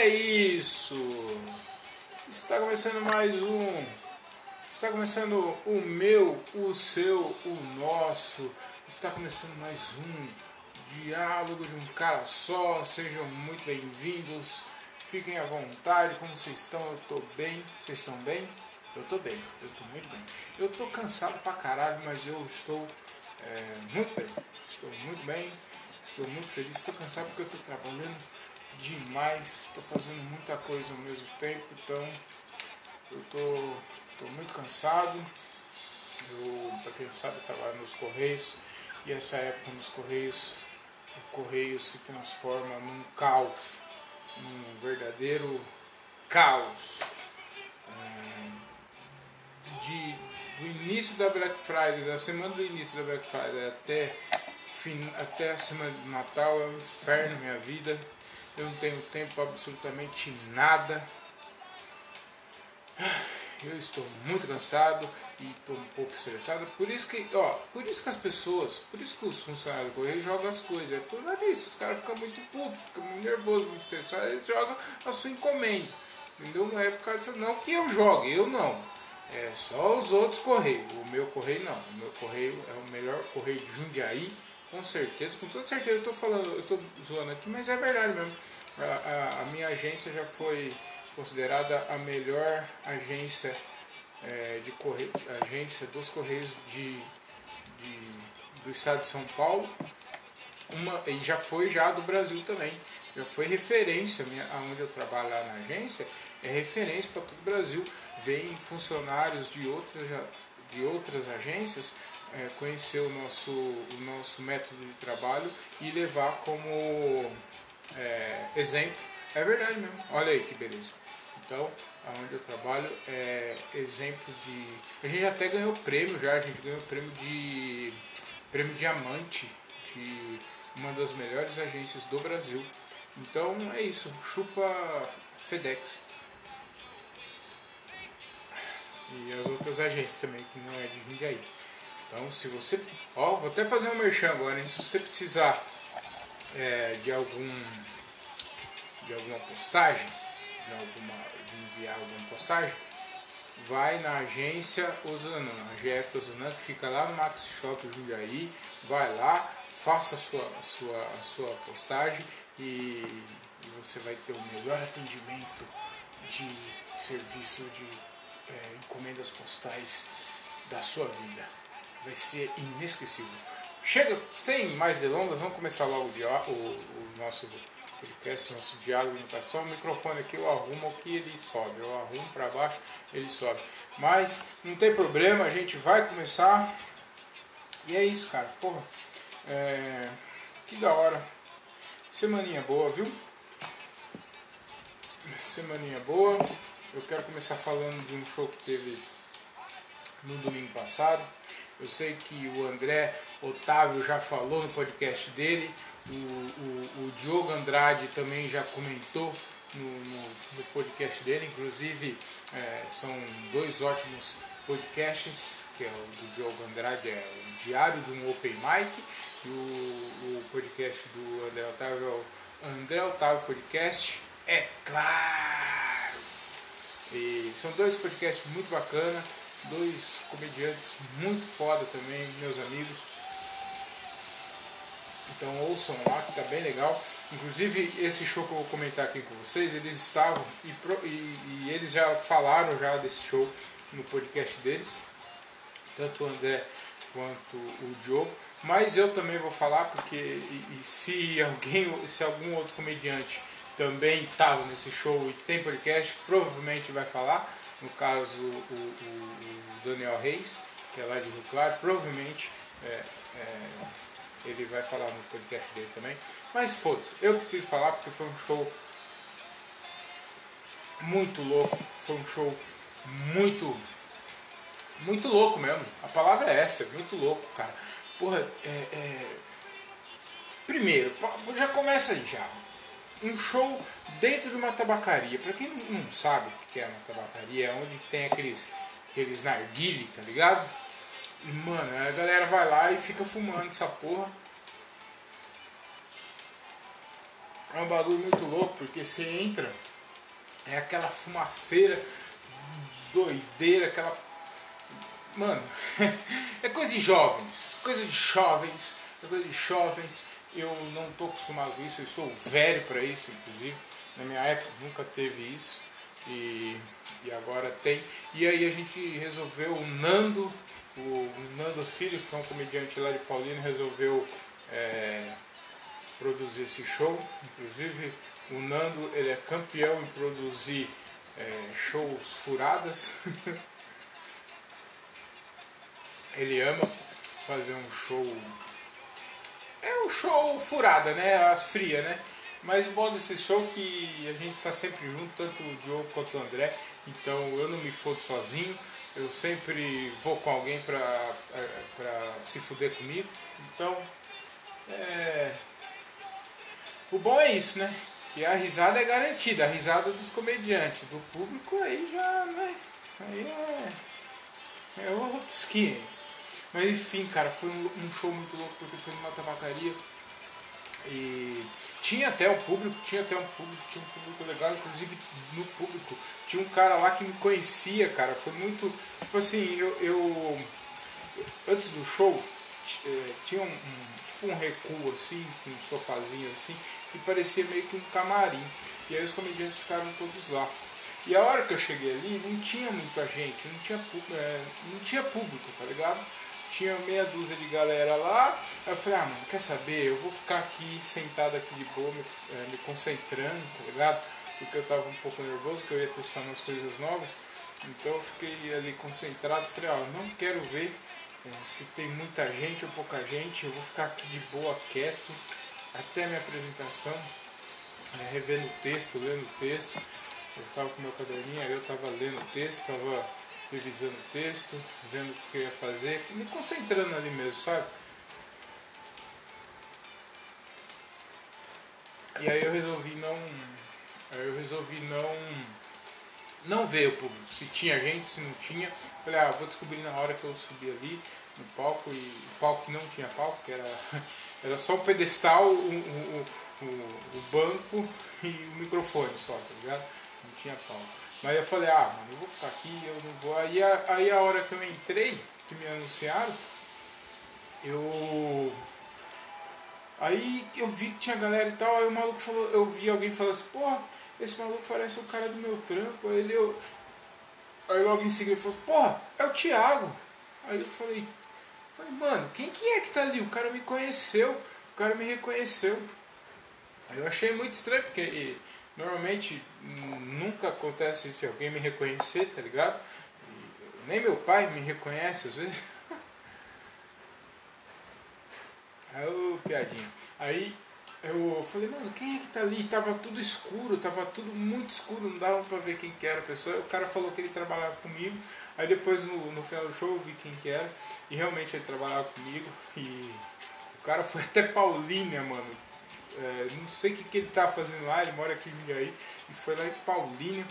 é isso! Está começando mais um. Está começando o meu, o seu, o nosso. Está começando mais um diálogo de um cara só. Sejam muito bem-vindos. Fiquem à vontade. Como vocês estão? Eu estou bem. Vocês estão bem? Eu estou bem. Eu estou muito bem. Eu estou cansado pra caralho, mas eu estou é, muito bem. Estou muito bem. Estou muito feliz. Estou cansado porque eu estou trabalhando demais, estou fazendo muita coisa ao mesmo tempo, então eu tô, tô muito cansado. Para quem sabe, trabalho nos Correios e essa época nos Correios, o Correio se transforma num caos, num verdadeiro caos. É, de, do início da Black Friday, da semana do início da Black Friday até, até a semana de Natal é um inferno minha vida eu não tenho tempo absolutamente nada. Eu estou muito cansado e estou um pouco estressado. Por isso que, ó, por isso que as pessoas, por isso que os funcionários do correio jogam as coisas. É por isso, os caras ficam muito putos, ficam muito nervosos, muito estressados, eles jogam a sua encomenda. Entendeu? Não é por causa não que eu jogue, eu não. É só os outros correios. O meu correio não. O meu correio é o melhor correio de Jundiaí com certeza, com toda certeza, eu estou falando, eu estou zoando aqui, mas é verdade mesmo. A, a, a, minha agência já foi considerada a melhor agência é, de correio, agência dos Correios de, de, do estado de São Paulo. Uma, e já foi já do Brasil também. Já foi referência, minha, onde eu trabalho lá na agência, é referência para todo o Brasil. Vem funcionários de outras, de outras agências é, conhecer o nosso, o nosso método de trabalho e levar como é, exemplo. É verdade mesmo. Olha aí que beleza. Então, aonde eu trabalho é exemplo de. A gente até ganhou prêmio já, a gente ganhou prêmio de. prêmio diamante de uma das melhores agências do Brasil. Então é isso, chupa FedEx. E as outras agências também, que não é de Jundiaí. Então, se você. Ó, vou até fazer um merchan agora, hein? Se você precisar é, de algum. de alguma postagem, de, alguma, de enviar alguma postagem, vai na agência Osanã, a GF Osanã, que fica lá no Max Shop Jundiaí, vai lá, faça a sua, a sua, a sua postagem e, e você vai ter o melhor atendimento de serviço de é, encomendas postais da sua vida vai ser inesquecível. Chega, sem mais delongas, vamos começar logo o, o, nosso podcast, nosso diálogo de imitação. O microfone aqui eu arrumo que ele sobe, eu arrumo para baixo, ele sobe. Mas não tem problema, a gente vai começar. E é isso, cara. Porra, é... que da hora. Semaninha boa, viu? Semaninha boa. Eu quero começar falando de um show que teve no domingo passado. Eu sei que o André Otávio já falou no podcast dele, o, o, o Diogo Andrade também já comentou no, no, no podcast dele, inclusive é, são dois ótimos podcasts, que é o do Diogo Andrade, é o Diário de um Open Mic, e o, o podcast do André Otávio é o André Otávio Podcast, é claro! E são dois podcasts muito bacanas dois comediantes muito foda também, meus amigos. Então ouçam lá que tá bem legal. Inclusive esse show que eu vou comentar aqui com vocês, eles estavam e, e, e eles já falaram já desse show no podcast deles, tanto o André quanto o Diogo. Mas eu também vou falar porque e, e se alguém, se algum outro comediante também estava nesse show e tem podcast, provavelmente vai falar no caso o, o, o Daniel Reis, que é lá de Rio Claro, provavelmente é, é, ele vai falar no podcast dele também. Mas foda-se, eu preciso falar porque foi um show muito louco, foi um show muito, muito louco mesmo. A palavra é essa, muito louco, cara. Porra, é, é... primeiro, já começa aí já um show dentro de uma tabacaria. Para quem não sabe o que é uma tabacaria, é onde tem aqueles, aqueles narguile, tá ligado? mano, a galera vai lá e fica fumando essa porra. é um bagulho muito louco, porque você entra, é aquela fumaceira, doideira, aquela. Mano, é coisa de jovens, coisa de jovens, é coisa de jovens. Eu não tô acostumado com isso, eu estou velho para isso, inclusive. Na minha época nunca teve isso e, e agora tem. E aí a gente resolveu, o Nando, o Nando Filho, que é um comediante lá de Paulino, resolveu é, produzir esse show. Inclusive, o Nando ele é campeão em produzir é, shows furadas. ele ama fazer um show. É um show furada, né? As frias, né? Mas o bom desse show é que a gente tá sempre junto, tanto o Diogo quanto o André. Então eu não me fodo sozinho. Eu sempre vou com alguém pra, é, pra se fuder comigo. Então, é, o bom é isso, né? E a risada é garantida, a risada dos comediantes, do público aí já, né? Aí é, é outros 500. Mas enfim, cara, foi um, um, show muito louco porque foi numa tabacaria e tinha até um público, tinha até um público, tinha um público legal, inclusive no público tinha um cara lá que me conhecia, cara, foi muito, tipo assim, eu, eu antes do show eh, tinha um, um, tipo um recuo assim, um sofazinho assim, que parecia meio que um camarim. E aí os comediantes ficaram todos lá. E a hora que eu cheguei ali, não tinha muita gente, não tinha, é, não tinha público, tá ligado? Tinha meia dúzia de galera lá. Aí eu falei, ah, mano, quer saber? Eu vou ficar aqui sentado aqui de boa, me, é, me concentrando, tá ligado? Porque eu tava um pouco nervoso, que eu ia testar umas coisas novas. Então eu fiquei ali concentrado, falei, ó, ah, não quero ver é, se tem muita gente ou pouca gente, eu vou ficar aqui de boa, quieto, até minha apresentação, é, revendo o texto, lendo o texto. Eu ficava com meu caderninho, aí eu estava lendo o texto, estava revisando o texto, vendo o que eu ia fazer, me concentrando ali mesmo, sabe? E aí eu resolvi não. Eu resolvi não. Não ver o público, se tinha gente, se não tinha. Falei, ah, vou descobrir na hora que eu subi ali no palco, e o palco não tinha palco, era era só o pedestal, o, o, o, o banco e o microfone só, tá ligado? Não tinha palco. Mas eu falei, ah, mano, eu vou ficar aqui, eu não vou. Aí a, aí a hora que eu entrei, que me anunciaram, eu. Aí eu vi que tinha galera e tal, aí o maluco falou, eu vi alguém falando assim, porra, esse maluco parece o cara do meu trampo. Aí ele eu. Aí logo em seguida ele falou, porra, é o Thiago. Aí eu falei, Falei, mano, quem que é que tá ali? O cara me conheceu, o cara me reconheceu. Eu achei muito estranho, porque normalmente nunca acontece se alguém me reconhecer, tá ligado? E, nem meu pai me reconhece às vezes. Aí, ô, piadinha. Aí eu falei, mano, quem é que tá ali? Tava tudo escuro, tava tudo muito escuro, não dava pra ver quem que era a pessoa. O cara falou que ele trabalhava comigo. Aí depois no, no final do show eu vi quem que era. E realmente ele trabalhava comigo. E o cara foi até Paulínia, mano. É, não sei o que, que ele tá fazendo lá, ele mora aqui em Jundiaí. E foi lá em Paulínia.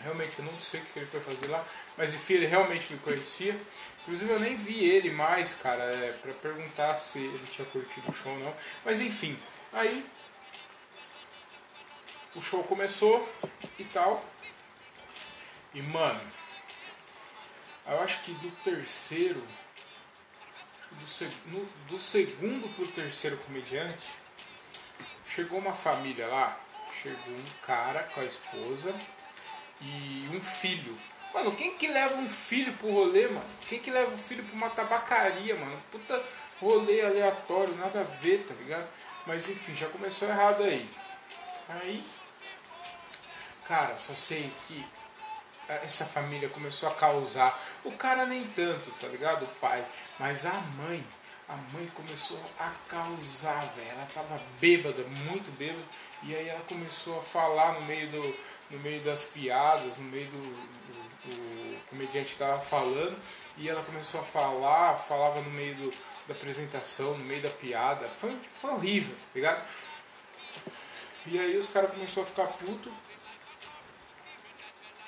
Realmente eu não sei o que ele foi fazer lá. Mas enfim, ele realmente me conhecia. Inclusive eu nem vi ele mais, cara, é, pra perguntar se ele tinha curtido o show ou não. Mas enfim, aí o show começou e tal. E mano, eu acho que do terceiro, do, no, do segundo pro terceiro comediante, chegou uma família lá. Chegou um cara com a esposa e um filho. Mano, quem que leva um filho pro rolê, mano? Quem que leva um filho pra uma tabacaria, mano? Puta rolê aleatório, nada a ver, tá ligado? Mas enfim, já começou errado aí. Aí, cara, só sei que essa família começou a causar. O cara nem tanto, tá ligado? O pai. Mas a mãe, a mãe começou a causar, velho. Ela tava bêbada, muito bêbada. E aí ela começou a falar no meio do. No meio das piadas, no meio do, do, do comediante estava falando, e ela começou a falar, falava no meio do, da apresentação, no meio da piada. Foi, foi horrível, tá ligado? E aí os caras começaram a ficar puto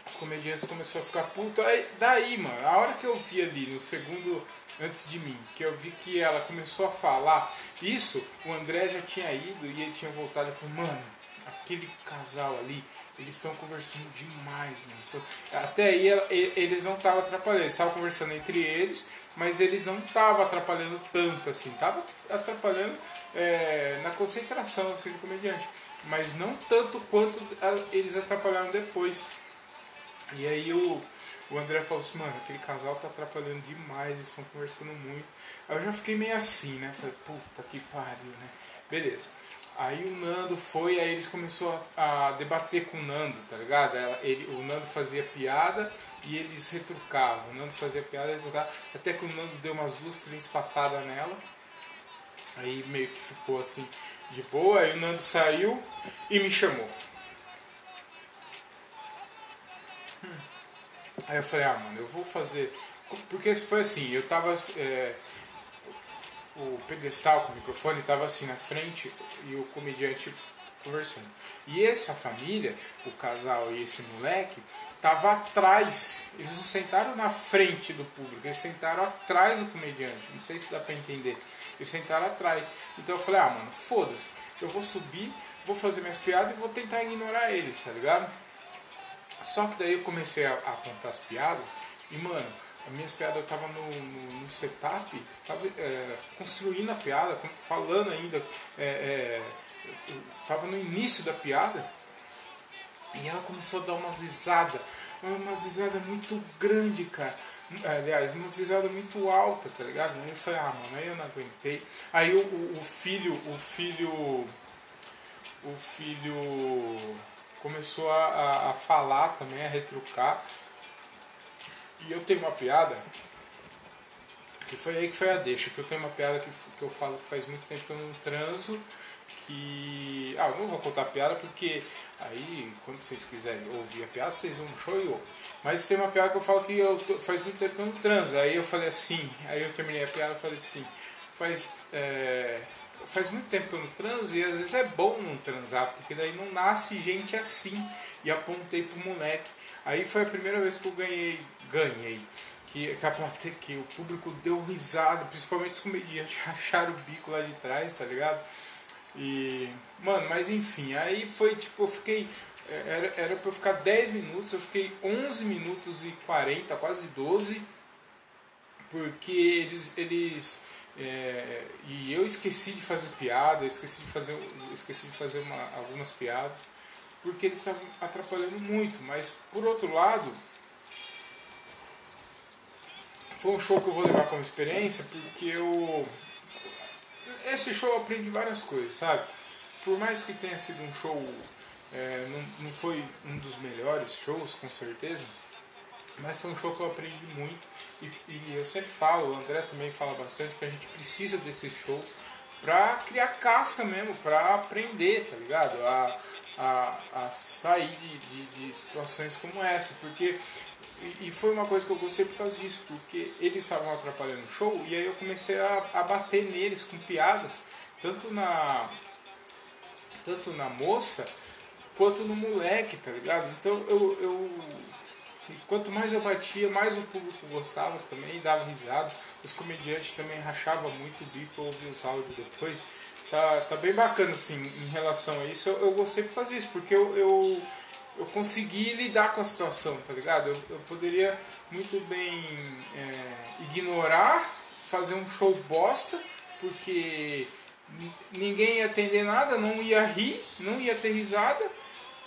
os comediantes começaram a ficar puto. Aí, daí, mano, a hora que eu vi ali no segundo, antes de mim, que eu vi que ela começou a falar isso, o André já tinha ido e ele tinha voltado e falou, mano, aquele casal ali, eles estão conversando demais, mano. Até aí eles não estavam atrapalhando, eles estavam conversando entre eles, mas eles não estavam atrapalhando tanto assim, estavam atrapalhando é, na concentração assim, do comediante, mas não tanto quanto eles atrapalharam depois. E aí o, o André falou assim, mano, aquele casal tá atrapalhando demais, eles estão conversando muito. Aí eu já fiquei meio assim, né? Falei, puta que pariu, né? Beleza. Aí o Nando foi, aí eles começaram a, debater com o Nando, tá ligado? Ele, o Nando fazia piada e eles retrucavam. O Nando fazia piada e retrucava. Até que o Nando deu umas duas, três patadas nela. Aí meio que ficou assim de boa. Aí o Nando saiu e me chamou. Aí eu falei, ah mano, eu vou fazer. Porque foi assim, eu tava. É, o pedestal com o microfone estava assim na frente e o comediante conversando. E essa família, o casal e esse moleque, tava atrás. Eles não sentaram na frente do público, eles sentaram atrás do comediante. Não sei se dá para entender. Eles sentaram atrás. Então eu falei: "Ah, mano, foda-se. Eu vou subir, vou fazer minhas piadas e vou tentar ignorar eles, tá ligado?" Só que daí eu comecei a, a contar as piadas e, mano, as minhas piadas eu tava no, no, no setup, tava é, construindo a piada, falando ainda, é, é, tava no início da piada, e ela começou a dar uma risada, uma risada muito grande, cara. Aliás, uma risada muito alta, tá ligado? Aí eu falei, ah, mano, aí eu não aguentei. Aí o, o filho, o filho, o filho começou a, a, falar também, a retrucar. E eu tenho uma piada, que foi aí que foi a deixa, que eu tenho uma piada que, que eu falo que faz muito tempo que eu não transo, que. Ah, eu não vou contar a piada porque aí, quando vocês quiserem ouvir a piada, vocês vão show e ouvem. Mas tem uma piada que eu falo que eu tô, faz muito tempo que eu não transo. Aí eu falei assim, aí eu terminei a piada e falei assim, faz. É, faz muito tempo que eu não transo e às vezes é bom não transar, porque daí não nasce gente assim. E apontei pro moleque. Aí foi a primeira vez que eu ganhei ganhei. Que, que, a plateia, que o público deu risada, principalmente os comediantes racharam o bico lá de trás, tá ligado? E, mano, mas enfim, aí foi tipo, eu fiquei. Era, era pra eu ficar 10 minutos, eu fiquei 11 minutos e 40, quase 12, porque eles. eles é, e eu esqueci de fazer piada, esqueci de fazer, esqueci de fazer uma, algumas piadas, porque eles estavam atrapalhando muito, mas por outro lado foi um show que eu vou levar como experiência porque eu. Esse show eu aprendi várias coisas, sabe? Por mais que tenha sido um show. É, não, não foi um dos melhores shows, com certeza, mas foi um show que eu aprendi muito. E, e eu sempre falo, o André também fala bastante, que a gente precisa desses shows pra criar casca mesmo, pra aprender, tá ligado? A, a, a sair de, de, de situações como essa, porque e, foi uma coisa que eu gostei por causa disso, porque eles estavam atrapalhando o show e aí eu comecei a, a bater neles com piadas, tanto na tanto na moça quanto no moleque, tá ligado? Então eu, eu quanto mais eu batia, mais o público gostava também, dava risada. Os comediantes também rachavam muito o bico, eu ouvi os áudios depois. Tá, tá bem bacana assim em relação a isso. Eu, eu gostei por causa disso, porque eu, eu eu consegui lidar com a situação, tá ligado? Eu, eu poderia muito bem é, ignorar, fazer um show bosta, porque ninguém ia atender nada, não ia rir, não ia ter risada,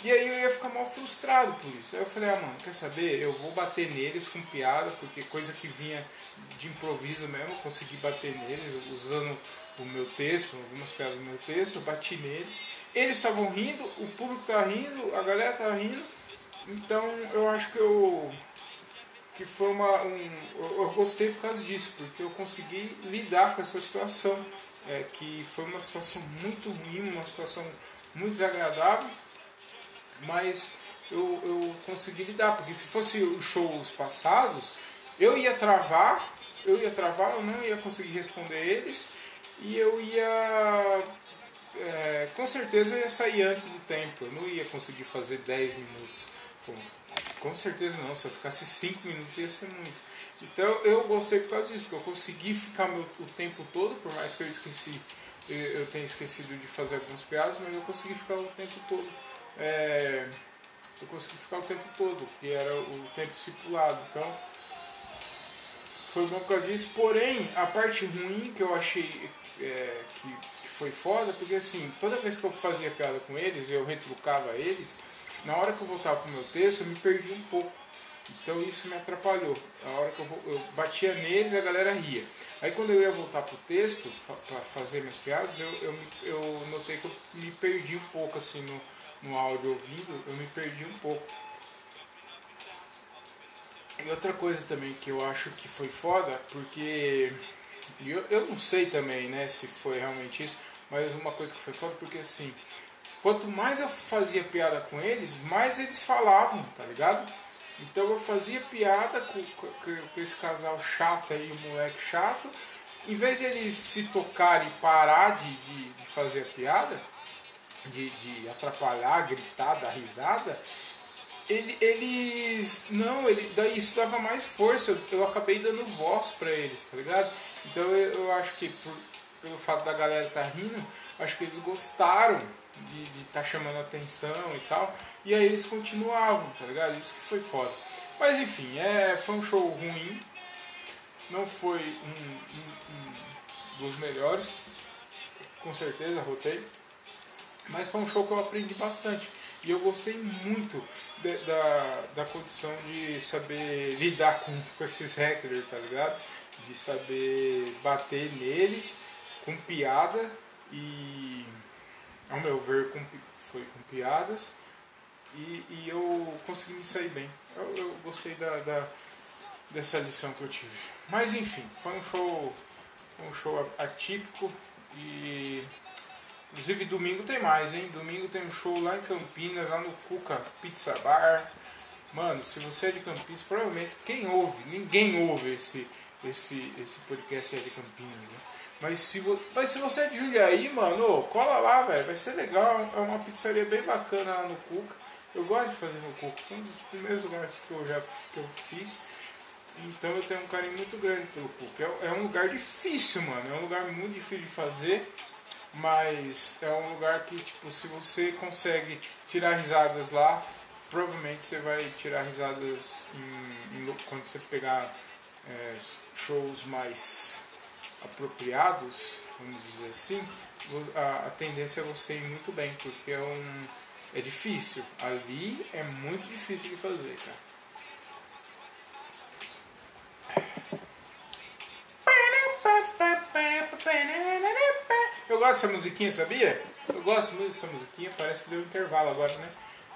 e aí eu ia ficar mal frustrado por isso. Aí eu falei, ah mano, quer saber? Eu vou bater neles com piada, porque coisa que vinha de improviso mesmo, eu consegui bater neles usando o meu texto, algumas piadas do meu texto, eu bati neles. Eles estavam rindo, o público estava rindo, a galera estava rindo. Então eu acho que eu que foi uma um, eu gostei por causa disso, porque eu consegui lidar com essa situação, é, que foi uma situação muito ruim, uma situação muito desagradável, mas eu, eu consegui lidar, porque se fosse os shows passados, eu ia travar, eu ia travar, eu não ia conseguir responder eles, e eu ia é, com certeza eu ia sair antes do tempo. Eu não ia conseguir fazer 10 minutos. Com, certeza não. Se eu ficasse 5 minutos ia ser muito. Então eu gostei por causa disso, que eu consegui ficar meu, o tempo todo, por mais que eu esqueci, eu, eu tenha esquecido de fazer algumas piadas, mas eu consegui ficar o tempo todo. É, eu consegui ficar o tempo todo, que era o tempo estipulado. Então foi bom por causa disso. Porém, a parte ruim que eu achei é, que, que foi foda, porque assim, toda vez que eu fazia piada com eles, eu retrucava eles, na hora que eu voltava pro meu texto, eu me perdi um pouco. Então isso me atrapalhou. A hora que eu, eu batia neles, a galera ria. Aí quando eu ia voltar pro texto, para fazer minhas piadas, eu, eu, eu, notei que eu me perdi um pouco assim no, no áudio ouvindo, eu me perdi um pouco. E outra coisa também que eu acho que foi foda, porque eu, eu não sei também, né, se foi realmente isso, mas uma coisa que foi foda, porque assim, quanto mais eu fazia piada com eles, mais eles falavam, tá ligado? Então eu fazia piada com, com, com esse casal chato aí, o moleque chato, em vez de eles se tocarem e parar de, de, de fazer a piada, de, de atrapalhar, gritar, dar risada, ele, eles. Não, ele, daí isso dava mais força. Eu, eu acabei dando voz para eles, tá ligado? Então eu, eu acho que por, pelo fato da galera estar tá rindo, acho que eles gostaram de estar tá chamando atenção e tal. E aí eles continuavam, tá ligado? Isso que foi foda. Mas enfim, é, foi um show ruim. Não foi um, um, um dos melhores. Com certeza, rotei. Mas foi um show que eu aprendi bastante. E eu gostei muito de, da, da condição de saber lidar com, com esses hackers, tá ligado? De saber bater neles com piada e, ao meu ver, com, foi com piadas. E, e eu consegui me sair bem. Eu, eu gostei da, da, dessa lição que eu tive. Mas enfim, foi um show, um show atípico e Inclusive domingo tem mais, hein? Domingo tem um show lá em Campinas, lá no Cuca Pizza Bar. Mano, se você é de Campinas, provavelmente quem ouve, ninguém ouve esse, esse, esse podcast é de Campinas, né? Mas se, vo, mas se você é de Jundiaí, mano, cola lá, velho. Vai ser legal. É uma pizzaria bem bacana lá no Cuca. Eu gosto de fazer no Cuca. Foi um dos primeiros lugares que eu já que eu fiz. Então eu tenho um carinho muito grande pelo Cuca. É, é um lugar difícil, mano. É um lugar muito difícil de fazer mas é um lugar que, tipo, se você consegue tirar risadas lá, provavelmente você vai tirar risadas em, em, quando você pegar é, shows mais apropriados, vamos dizer assim, a, a, tendência é você ir muito bem, porque é um é difícil. Ali é muito difícil de fazer, cara. Eu gosto dessa musiquinha, sabia? Eu gosto muito dessa musiquinha, parece que deu um intervalo agora, né?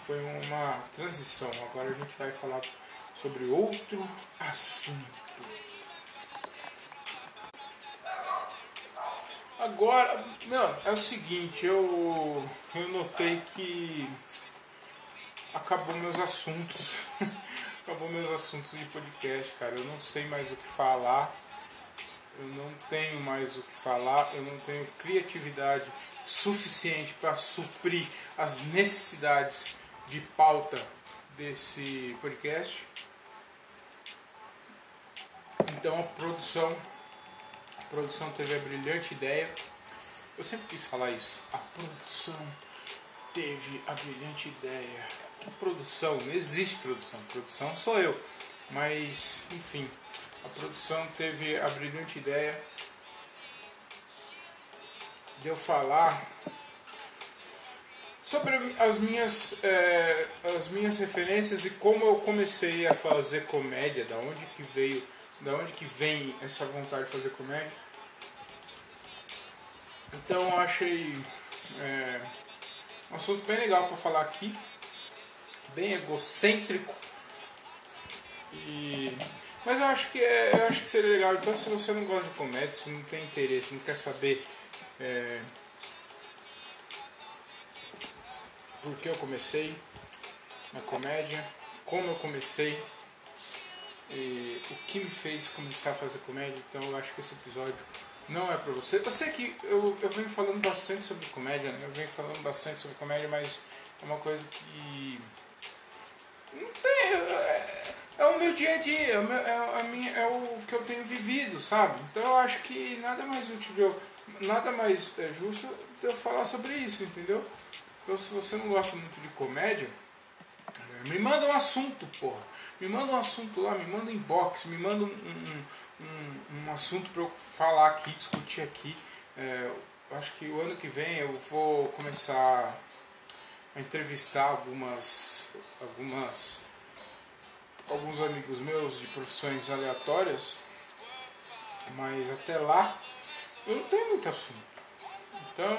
Foi uma transição. Agora a gente vai falar sobre outro assunto. Agora, não, é o seguinte, eu, eu notei que acabou meus assuntos. acabou meus assuntos de podcast, cara. Eu não sei mais o que falar eu não tenho mais o que falar, eu não tenho criatividade suficiente para suprir as necessidades de pauta desse podcast. Então a produção, produção teve a brilhante ideia. Eu sempre quis falar isso. A produção teve a brilhante ideia. Que produção? Não existe produção. Produção sou eu. Mas, enfim, a produção teve a brilhante ideia de eu falar sobre as minhas, é, as minhas referências e como eu comecei a fazer comédia, da onde que veio, da onde que vem essa vontade de fazer comédia. Então eu achei é, um assunto bem legal para falar aqui, bem egocêntrico e mas eu acho que é, eu acho que seria legal. Então, se você não gosta de comédia, se não tem interesse, não quer saber é, por que eu comecei na comédia, como eu comecei, e o que me fez começar a fazer comédia, então eu acho que esse episódio não é pra você. Eu sei que eu, eu venho falando bastante sobre comédia, né? eu venho falando bastante sobre comédia, mas é uma coisa que não tem. É, é o meu dia a dia, é o, meu, é, a minha, é o que eu tenho vivido, sabe? Então eu acho que nada mais útil, eu, nada mais é, justo eu falar sobre isso, entendeu? Então se você não gosta muito de comédia, me manda um assunto, porra. Me manda um assunto lá, me manda um inbox, me manda um, um, um, um assunto para eu falar aqui, discutir aqui. É, acho que o ano que vem eu vou começar a entrevistar algumas, algumas, alguns amigos meus de profissões aleatórias, mas até lá eu não tenho muito assunto. Então,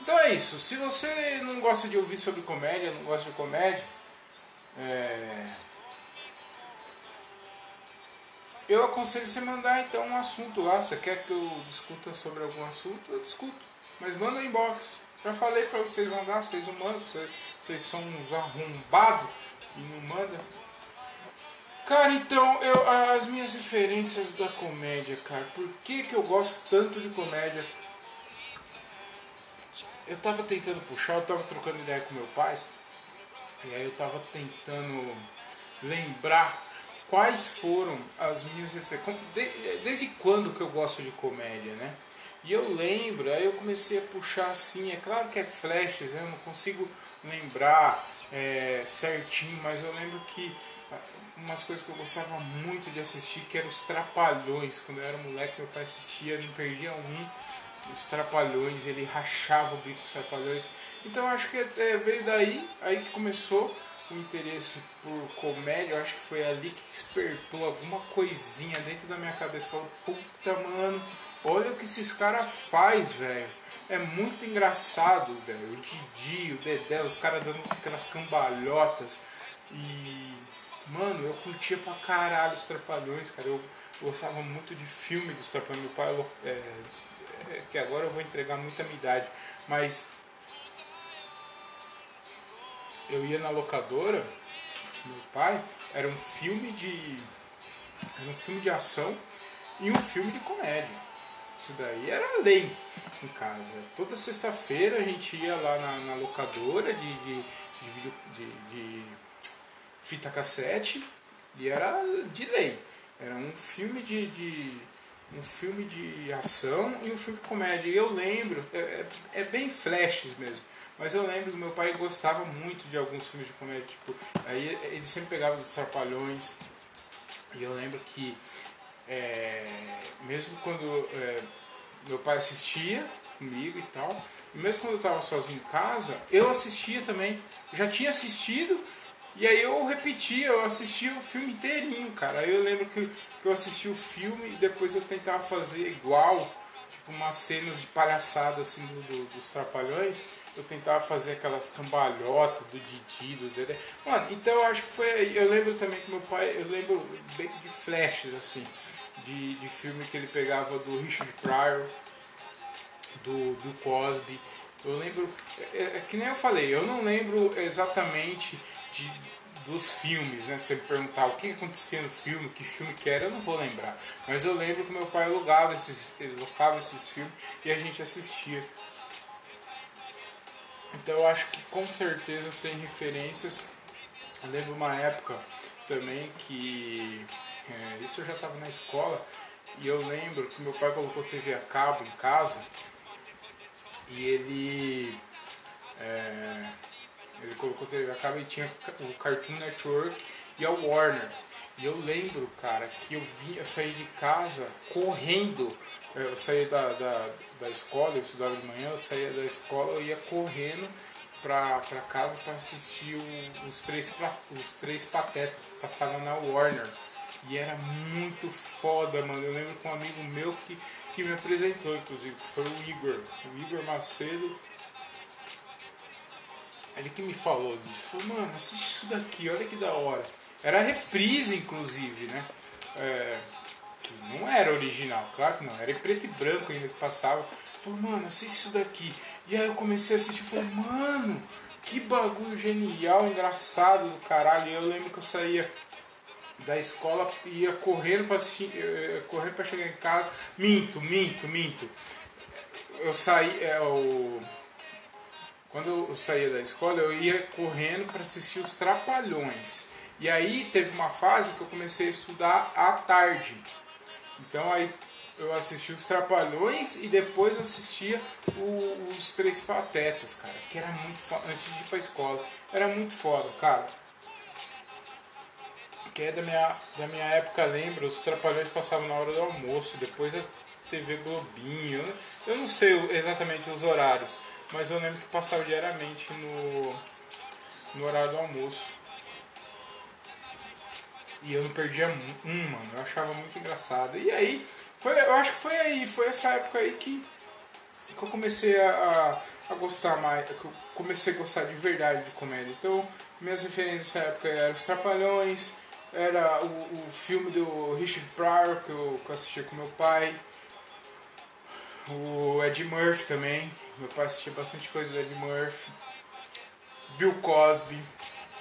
então é isso. Se você não gosta de ouvir sobre comédia, não gosta de comédia, é... Eu aconselho você mandar então um assunto lá. Você quer que eu discuta sobre algum assunto? Eu discuto. Mas manda um inbox. Já falei pra vocês mandar, vocês não mandam, vocês, vocês são uns arrombados e não mandam. Cara, então, eu, as minhas referências da comédia, cara, por que, que eu gosto tanto de comédia? Eu tava tentando puxar, eu tava trocando ideia com meu pai, e aí eu tava tentando lembrar quais foram as minhas referências. Desde quando que eu gosto de comédia, né? E eu lembro, aí eu comecei a puxar assim, é claro que é flashes, né? eu não consigo lembrar é, certinho, mas eu lembro que umas coisas que eu gostava muito de assistir, que eram os Trapalhões. Quando eu era moleque, meu pai assistia, não perdia um. Os Trapalhões, ele rachava o bico dos Trapalhões. Então acho que é, veio daí, aí que começou o interesse por comédia. Eu acho que foi ali que despertou alguma coisinha dentro da minha cabeça. Falou, puta mano, olha o que esses caras faz, velho. É muito engraçado, velho. O Didi, o Dedé, os caras dando aquelas cambalhotas. E, mano, eu curtia pra caralho os Trapalhões, cara. Eu gostava muito de filme dos Trapalhões. Meu pai, é, é, que agora eu vou entregar muita minha idade, mas eu ia na locadora, meu pai, era um filme de. Era um filme de ação e um filme de comédia. Isso daí era lei em casa. Toda sexta-feira a gente ia lá na, na locadora de, de, de, de, de fita cassete e era de lei. Era um filme de, de um filme de ação e um filme de comédia. E eu lembro, é, é, é bem flashes mesmo. Mas eu lembro que meu pai gostava muito de alguns filmes de comédia, tipo, aí ele sempre pegava dos Trapalhões. E eu lembro que é, mesmo quando é, meu pai assistia comigo e tal, mesmo quando eu estava sozinho em casa, eu assistia também. já tinha assistido e aí eu repetia, eu assistia o filme inteirinho, cara. Aí eu lembro que, que eu assisti o filme e depois eu tentava fazer igual, tipo umas cenas de palhaçada assim do, do, dos Trapalhões eu tentava fazer aquelas cambalhotas do Didi, do Dedé. Mano, então eu acho que foi aí. Eu lembro também que meu pai, eu lembro bem de flashes, assim, de, de filme que ele pegava do Richard Pryor, do, do Cosby. Eu lembro, é, é que nem eu falei, eu não lembro exatamente de, dos filmes, né? Ele perguntar o que acontecia no filme, que filme que era, eu não vou lembrar. Mas eu lembro que meu pai alugava esses, alugava esses filmes e a gente assistia. Então eu acho que com certeza tem referências. Eu lembro uma época também que é, isso eu já estava na escola e eu lembro que meu pai colocou TV a cabo em casa e ele é, ele colocou TV a cabo e tinha o Cartoon Network e a Warner. E eu lembro, cara, que eu vim, eu saí de casa correndo eu saía da, da, da escola, eu estudava de manhã, eu saía da escola, eu ia correndo pra, pra casa para assistir o, os, três, os três patetas que passavam na Warner. E era muito foda, mano. Eu lembro com um amigo meu que, que me apresentou, inclusive, que foi o Igor. O Igor Macedo. Ele que me falou disso. Falou, mano, assiste isso daqui, olha que da hora. Era reprise, inclusive, né? É, não era original, claro que não, era em preto e branco ainda que passava. Falei, mano, assiste isso daqui. E aí eu comecei a assistir falei, mano, que bagulho genial, engraçado do caralho. E eu lembro que eu saía da escola ia correndo para correndo para chegar em casa. Minto, minto, minto. Eu saí, é, o, quando eu saía da escola, eu ia correndo para assistir os Trapalhões. E aí teve uma fase que eu comecei a estudar à tarde. Então aí eu assisti os Trapalhões e depois eu assistia o, os Três Patetas, cara. Que era muito foda. Antes de ir pra escola. Era muito foda, cara. Que é da minha, da minha época, lembra? Os Trapalhões passavam na hora do almoço. Depois a TV Globinho. Eu não sei exatamente os horários. Mas eu lembro que passava diariamente no, no horário do almoço. E eu não perdia um, mano. Eu achava muito engraçado. E aí, foi, eu acho que foi aí, foi essa época aí que, que eu comecei a, a, gostar mais, que eu comecei a gostar de verdade de comédia. Então, minhas referências nessa época eram Os Trapalhões, era o, o filme do Richard Pryor que eu, que eu assistia com meu pai, o Ed Murphy também, meu pai assistia bastante coisa do Ed Murphy, Bill Cosby,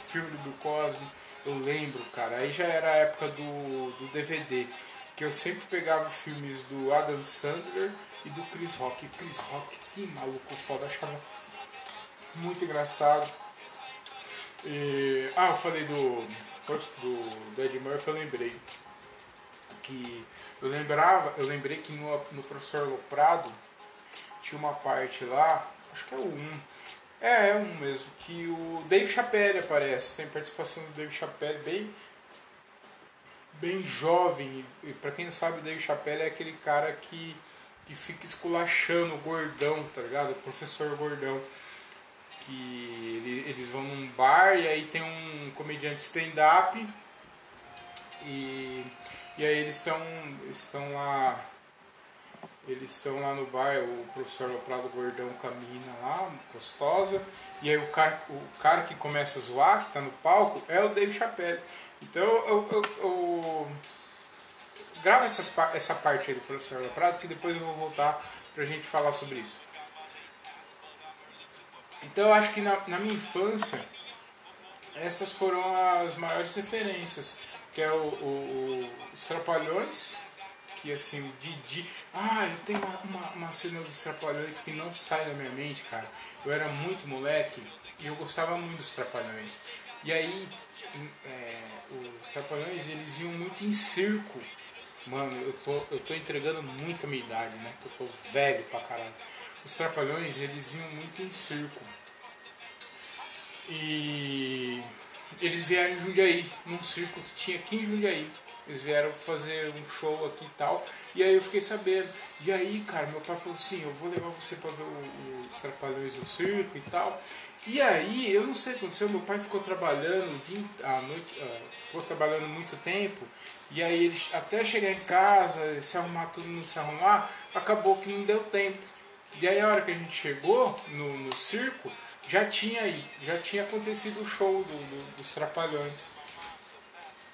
filme do Bill Cosby, eu lembro, cara, aí já era a época do, do DVD que eu sempre pegava filmes do Adam Sandler e do Chris Rock. Chris Rock, que maluco foda, achava muito engraçado. E, ah, eu falei do, do, do Ed Murphy, eu lembrei que eu lembrava, eu lembrei que no, no Professor Loprado tinha uma parte lá, acho que é o 1. É, é um mesmo, que o Dave Chappelle aparece, tem participação do Dave Chappelle bem bem jovem. E para quem não sabe, o Dave Chappelle é aquele cara que, que fica esculachando o gordão, tá ligado? O professor gordão. Que ele, eles vão num bar e aí tem um comediante stand-up. E, e aí eles estão estão lá. Eles estão lá no bar, o professor Loprado Gordão caminha lá, gostosa, e aí o cara, o cara que começa a zoar, que tá no palco, é o Dave Chappelle. Então eu, eu, eu gravo essas, essa parte aí do professor Prado que depois eu vou voltar pra gente falar sobre isso. Então eu acho que na, na minha infância essas foram as maiores referências, que é o, o, o os Trapalhões, que assim, o Didi. Ah, eu tenho uma, uma, uma, cena dos Trapalhões que não sai da minha mente, cara. Eu era muito moleque e eu gostava muito dos Trapalhões. E aí, é, os Trapalhões, eles iam muito em circo. Mano, eu tô, eu tô entregando muito a minha idade, né? Eu tô velho pra caralho. Os Trapalhões, eles iam muito em circo. E eles vieram em Jundiaí, num circo que tinha aqui em Jundiaí. Eles vieram fazer um show aqui e tal. E aí eu fiquei sabendo. E aí, cara, meu pai falou assim, eu vou levar você pra ver os Trapalhões no circo e tal. E aí, eu não sei o que aconteceu, meu pai ficou trabalhando dia, a noite, uh, ficou trabalhando muito tempo, e aí ele até chegar em casa, se arrumar tudo, não se arrumar, acabou que não deu tempo. E aí a hora que a gente chegou no, no circo, já tinha aí, já tinha acontecido o show do, do, dos Trapalhões.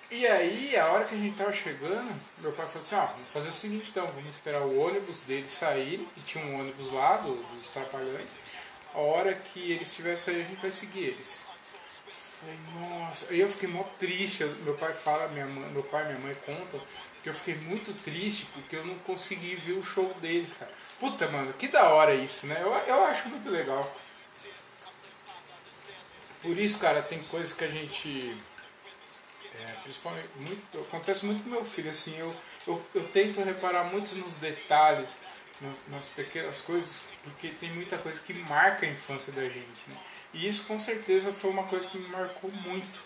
E aí, a hora que a gente tava chegando, meu pai falou assim, ah, vamos fazer o seguinte então, vamos esperar o ônibus deles sair, e tinha um ônibus lá do, dos Trapalhões, a hora que eles estiverem aí, a gente vai seguir eles. Falei, nossa, eu fiquei mó triste. Meu pai fala, minha mãe, meu pai e minha mãe contam que eu fiquei muito triste porque eu não consegui ver o show deles, cara. Puta, mano, que da hora isso, né? Eu, eu acho muito legal. Por isso, cara, tem coisas que a gente. É, principalmente, muito, acontece muito com meu filho, assim, eu, eu, eu tento reparar muito nos detalhes nas pequenas coisas, porque tem muita coisa que marca a infância da gente. Né? E isso com certeza foi uma coisa que me marcou muito.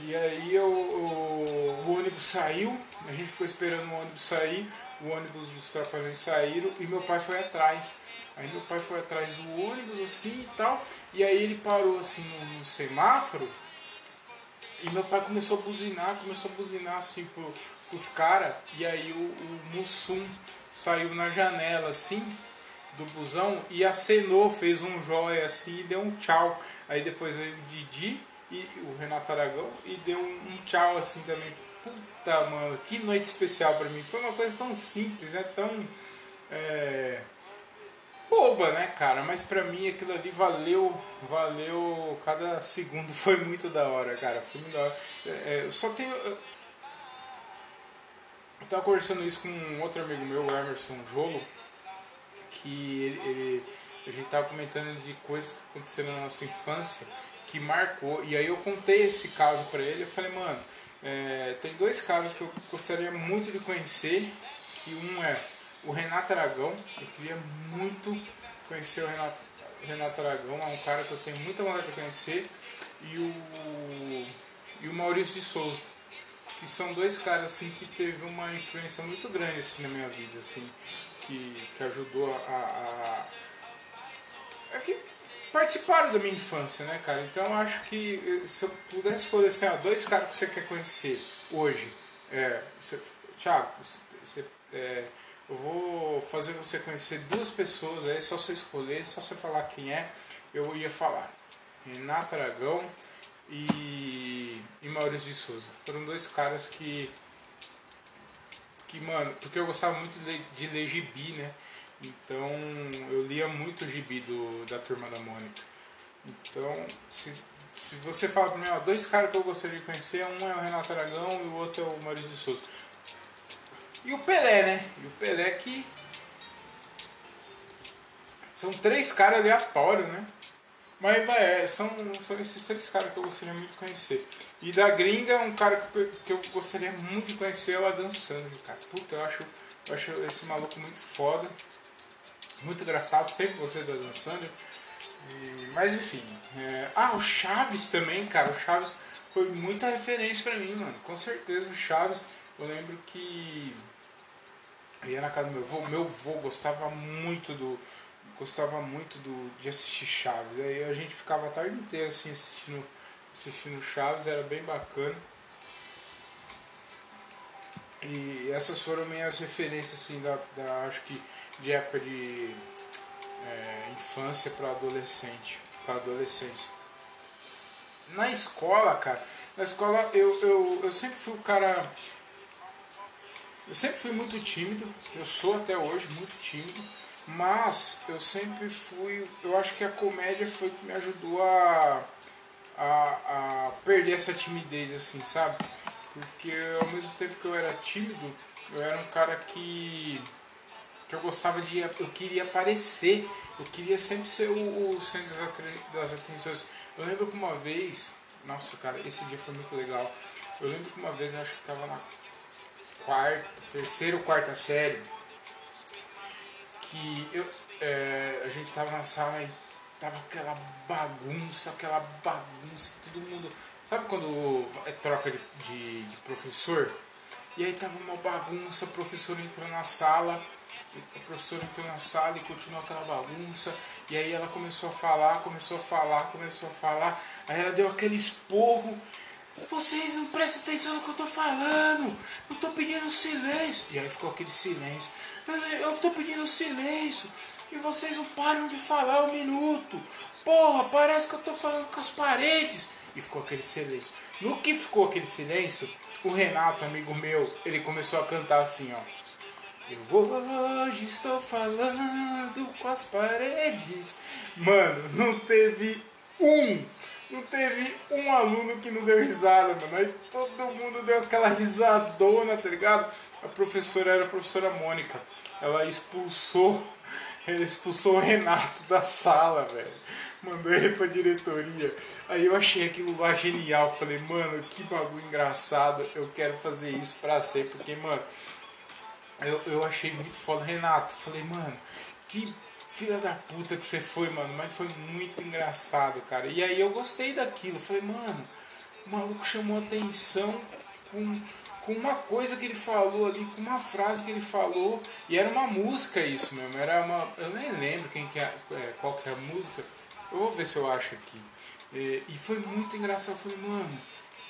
E aí eu, o, o ônibus saiu, a gente ficou esperando o ônibus sair, o ônibus dos trapalhões saíram e meu pai foi atrás. Aí meu pai foi atrás do ônibus assim e tal, e aí ele parou assim no, no semáforo e meu pai começou a buzinar, começou a buzinar assim pro, pros caras, e aí o, o Mussum saiu na janela assim do busão e acenou, fez um jóia assim e deu um tchau. Aí depois veio o Didi e o Renato Aragão e deu um, um tchau assim também. Puta, mano, que noite especial para mim. Foi uma coisa tão simples, né? Tão é, boba, né, cara? Mas pra mim aquilo ali valeu, valeu. Cada segundo foi muito da hora, cara. Foi muito da hora. É, é só tenho eu tava conversando isso com um outro amigo meu, o Emerson Jolo, que ele, ele, a gente tava comentando de coisas que aconteceram na nossa infância que marcou. E aí eu contei esse caso para ele. Eu falei, mano, é, tem dois caras que eu gostaria muito de conhecer. Que um é o Renato Aragão. Eu queria muito conhecer o Renato, Renato Aragão. É um cara que eu tenho muita vontade de conhecer. E o, e o Maurício de Souza. Que são dois caras assim que teve uma influência muito grande assim, na minha vida. Assim, que, que ajudou a, a, a é que participaram da minha infância, né, cara? Então acho que se eu pudesse escolher assim, ó, dois caras que você quer conhecer hoje, é, você, Thiago, você, é, eu vou fazer você conhecer duas pessoas, aí só você escolher, só você falar quem é, eu ia falar. Renato Aragão e, e Maurício de Souza. Foram dois caras que. Que, mano, porque eu gostava muito de, de ler gibi, né? Então eu lia muito gibi do, da turma da Mônica. Então, se, se você fala pra mim, ó, dois caras que eu gostaria de conhecer, um é o Renato Aragão e o outro é o Maurício de Souza. E o Pelé, né? E o Pelé que. São três caras aleatórios, né? Mas é, são, são esses três caras que eu gostaria muito de conhecer. E da gringa, um cara que, que eu gostaria muito de conhecer é o Adam Sandler, cara. Puta, eu acho, eu acho esse maluco muito foda muito engraçado, sempre gostei do Adam Sandler. E, mas enfim. É... Ah, o Chaves também, cara. O Chaves foi muita referência pra mim, mano. Com certeza o Chaves. Eu lembro que. Ia na casa do meu avô. Meu avô gostava muito do. Gostava muito do, de assistir Chaves. Aí a gente ficava a tarde inteira assim assistindo, assistindo Chaves, era bem bacana. E essas foram minhas referências assim da, da acho que de época de é, infância para adolescente, para adolescência. Na escola, cara, na escola eu, eu, eu sempre fui o cara. Eu sempre fui muito tímido, eu sou até hoje muito tímido, mas eu sempre fui. Eu acho que a comédia foi que me ajudou a, a, a perder essa timidez, assim, sabe? Porque ao mesmo tempo que eu era tímido, eu era um cara que que eu gostava de. Eu queria aparecer, eu queria sempre ser o, o centro das atenções. Eu lembro que uma vez, nossa cara, esse dia foi muito legal. Eu lembro que uma vez eu acho que estava na quarta, terceira ou quarta série, que eu, é, a gente estava na sala e tava aquela bagunça, aquela bagunça, todo mundo. Sabe quando é troca de, de, de professor? E aí tava uma bagunça, o professor entrou na sala a professora entrou na sala e continuou aquela bagunça. E aí ela começou a falar, começou a falar, começou a falar. Aí ela deu aquele esporro. Vocês não prestam atenção no que eu tô falando. Eu tô pedindo silêncio. E aí ficou aquele silêncio. Eu tô pedindo silêncio. E vocês não param de falar um minuto. Porra, parece que eu tô falando com as paredes. E ficou aquele silêncio. No que ficou aquele silêncio, o Renato, amigo meu, ele começou a cantar assim, ó. Eu hoje estou falando com as paredes. Mano, não teve um, não teve um aluno que não deu risada, mano. Aí todo mundo deu aquela risadona, tá ligado? A professora era a professora Mônica. Ela expulsou, ela expulsou o Renato da sala, velho. Mandou ele pra diretoria. Aí eu achei aquilo lá genial. Falei, mano, que bagulho engraçado. Eu quero fazer isso pra sempre. Porque, mano, eu, eu achei muito foda. Renato, falei, mano, que filha da puta que você foi, mano. Mas foi muito engraçado, cara. E aí eu gostei daquilo. Falei, mano, o maluco chamou atenção com, com uma coisa que ele falou ali, com uma frase que ele falou. E era uma música isso mesmo. Era uma. Eu nem lembro quem que é, é qual que é a música. Eu vou ver se eu acho aqui. E, foi muito engraçado. Eu falei, mano,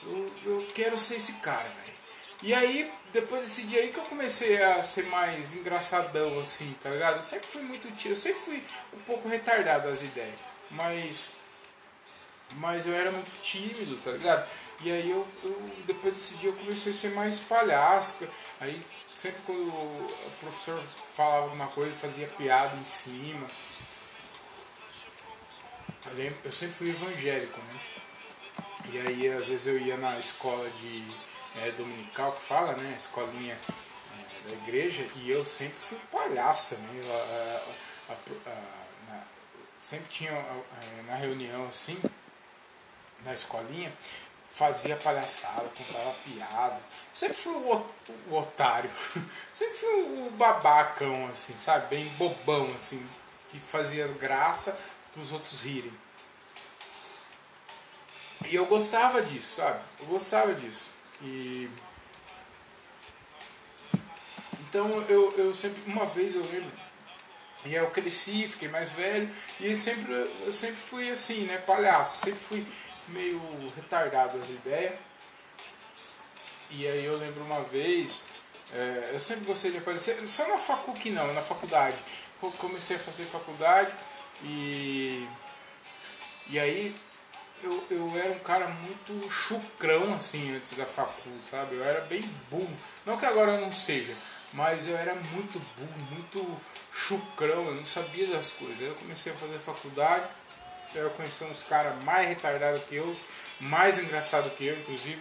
eu, eu quero ser esse cara, velho. E aí, depois desse dia aí que eu comecei a ser mais engraçadão, assim, tá ligado? Eu sempre fui muito tio, eu sempre fui um pouco retardado as ideias, mas. Mas eu era muito tímido, tá ligado? E aí eu, eu depois desse dia eu comecei a ser mais palhaço. Aí sempre quando o professor falava alguma coisa, fazia piada em cima. Eu, lembro, eu sempre fui evangélico, né? E aí às vezes eu ia na escola de é, dominical que fala, né? Escolinha é, da igreja, e eu sempre fui palhaço também. Sempre tinha na reunião assim, na escolinha, fazia palhaçada, contava piada. Sempre fui o, otário. Sempre fui o babacão, assim, sabe? Bem bobão, assim, que fazia as graças os outros rirem. E eu gostava disso, sabe? Eu gostava disso. E. Então eu, eu sempre, uma vez eu lembro, e eu cresci, fiquei mais velho, e sempre, eu sempre fui assim, né, palhaço, sempre fui meio retardado as ideias. E aí eu lembro uma vez, é, eu sempre gostei de aparecer, só na faculdade não, na faculdade. Comecei a fazer faculdade e. E aí eu, eu era um cara muito chucrão assim antes da faculdade, sabe? Eu era bem burro. Não que agora eu não seja, mas eu era muito burro, muito chucrão, eu não sabia das coisas. Aí eu comecei a fazer faculdade, eu conheci uns caras mais retardados que eu, mais engraçado que eu, inclusive.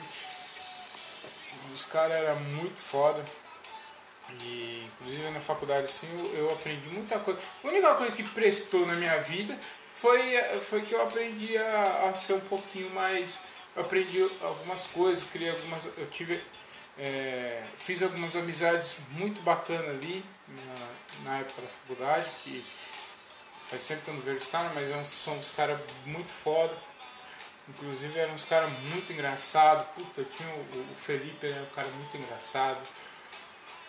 Os caras eram muito foda. E inclusive na faculdade assim eu, eu, aprendi muita coisa. A única coisa que prestou na minha vida foi, foi que eu aprendi a, a ser um pouquinho mais. Eu aprendi algumas coisas, criei algumas. Eu tive. É, fiz algumas amizades muito bacanas ali na, na época da faculdade, que faz sempre que eu não vejo os caras, mas é são uns caras muito foda. Inclusive eram uns caras muito engraçados. Puta, tinha o, o Felipe, era um cara muito engraçado.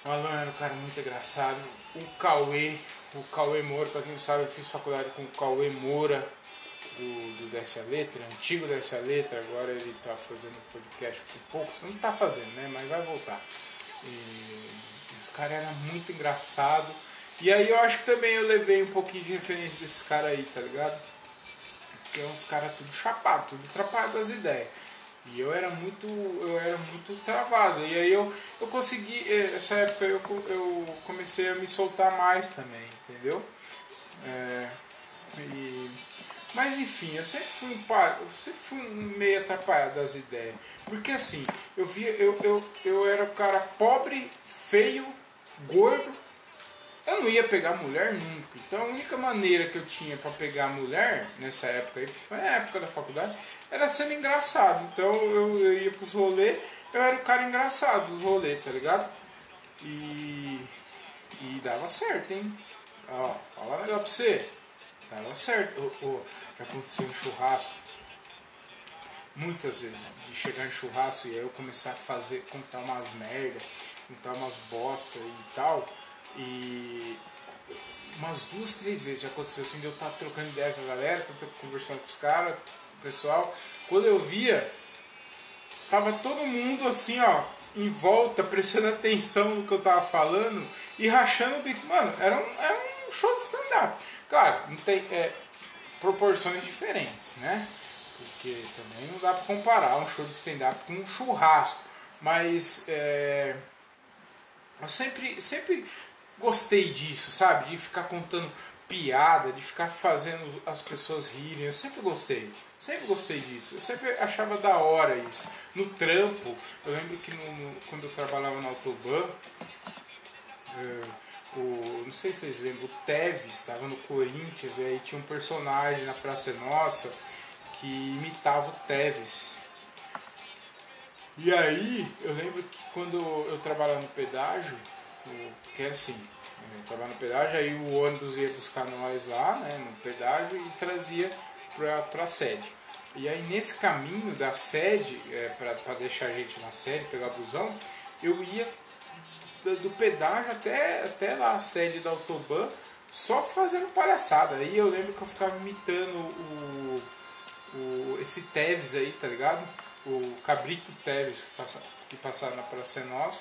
O Alan era um cara muito engraçado. O Cauê, o Cauê Moura, para quem não sabe, eu fiz faculdade com o Cauê Moura, do, do Dessa Letra, antigo Dessa Letra, agora ele está fazendo podcast com poucos, não está fazendo, né? Mas vai voltar. E os caras eram muito engraçados. E aí eu acho que também eu levei um pouquinho de referência desses caras aí, tá ligado? Porque é uns caras tudo chapado, tudo atrapalhado das ideias. E eu era muito, eu era muito travado. E aí eu, eu consegui, eh, essa época eu, eu comecei a me soltar mais também, entendeu? É, e, mas enfim, eu sempre fui um eu sempre fui meio atrapalhado das ideias. Porque assim, eu via, eu, eu, eu era um cara pobre, feio, gordo, eu não ia pegar mulher nunca. Então a única maneira que eu tinha para pegar mulher nessa época aí, na época da faculdade, era sendo engraçado. Então eu, eu ia pros rolês, eu era o cara engraçado dos rolês, tá ligado? E. E dava certo, hein? Ó, fala um negócio pra você. Dava certo. Oh, oh, já aconteceu um churrasco. Muitas vezes, de chegar em churrasco e aí eu começar a fazer, contar umas merda, contar umas bosta e tal. E umas duas, três vezes já aconteceu assim, de eu estar trocando ideia com a galera, conversando com os caras, o pessoal. Quando eu via, tava todo mundo assim, ó, em volta, prestando atenção no que eu tava falando e rachando o bico. Mano, era um, era um show de stand-up. Claro, não tem é, proporções diferentes, né? Porque também não dá para comparar um show de stand-up com um churrasco. Mas é, eu sempre, sempre gostei disso, sabe? De ficar contando piada, de ficar fazendo as pessoas rirem. Eu sempre gostei, sempre gostei disso. Eu sempre achava da hora isso. No trampo, eu lembro que no, quando eu trabalhava na Autoban, é, o, não sei se vocês lembram, o Tevez estava no Corinthians e aí tinha um personagem na Praça Nossa que imitava o Tevez. E aí, eu lembro que quando eu trabalhava no pedágio, que é assim, eu trabalhava no pedágio, aí o ônibus ia buscar nós lá, né, no pedágio e trazia para a sede. E aí nesse caminho da sede, é, para deixar a gente na sede, pegar busão, eu ia do, do, pedágio até, até lá a sede da Autoban, só fazendo palhaçada. Aí eu lembro que eu ficava imitando o, o, esse Teves aí, tá ligado? O Cabrito Teves que, passava na Praça Nossa.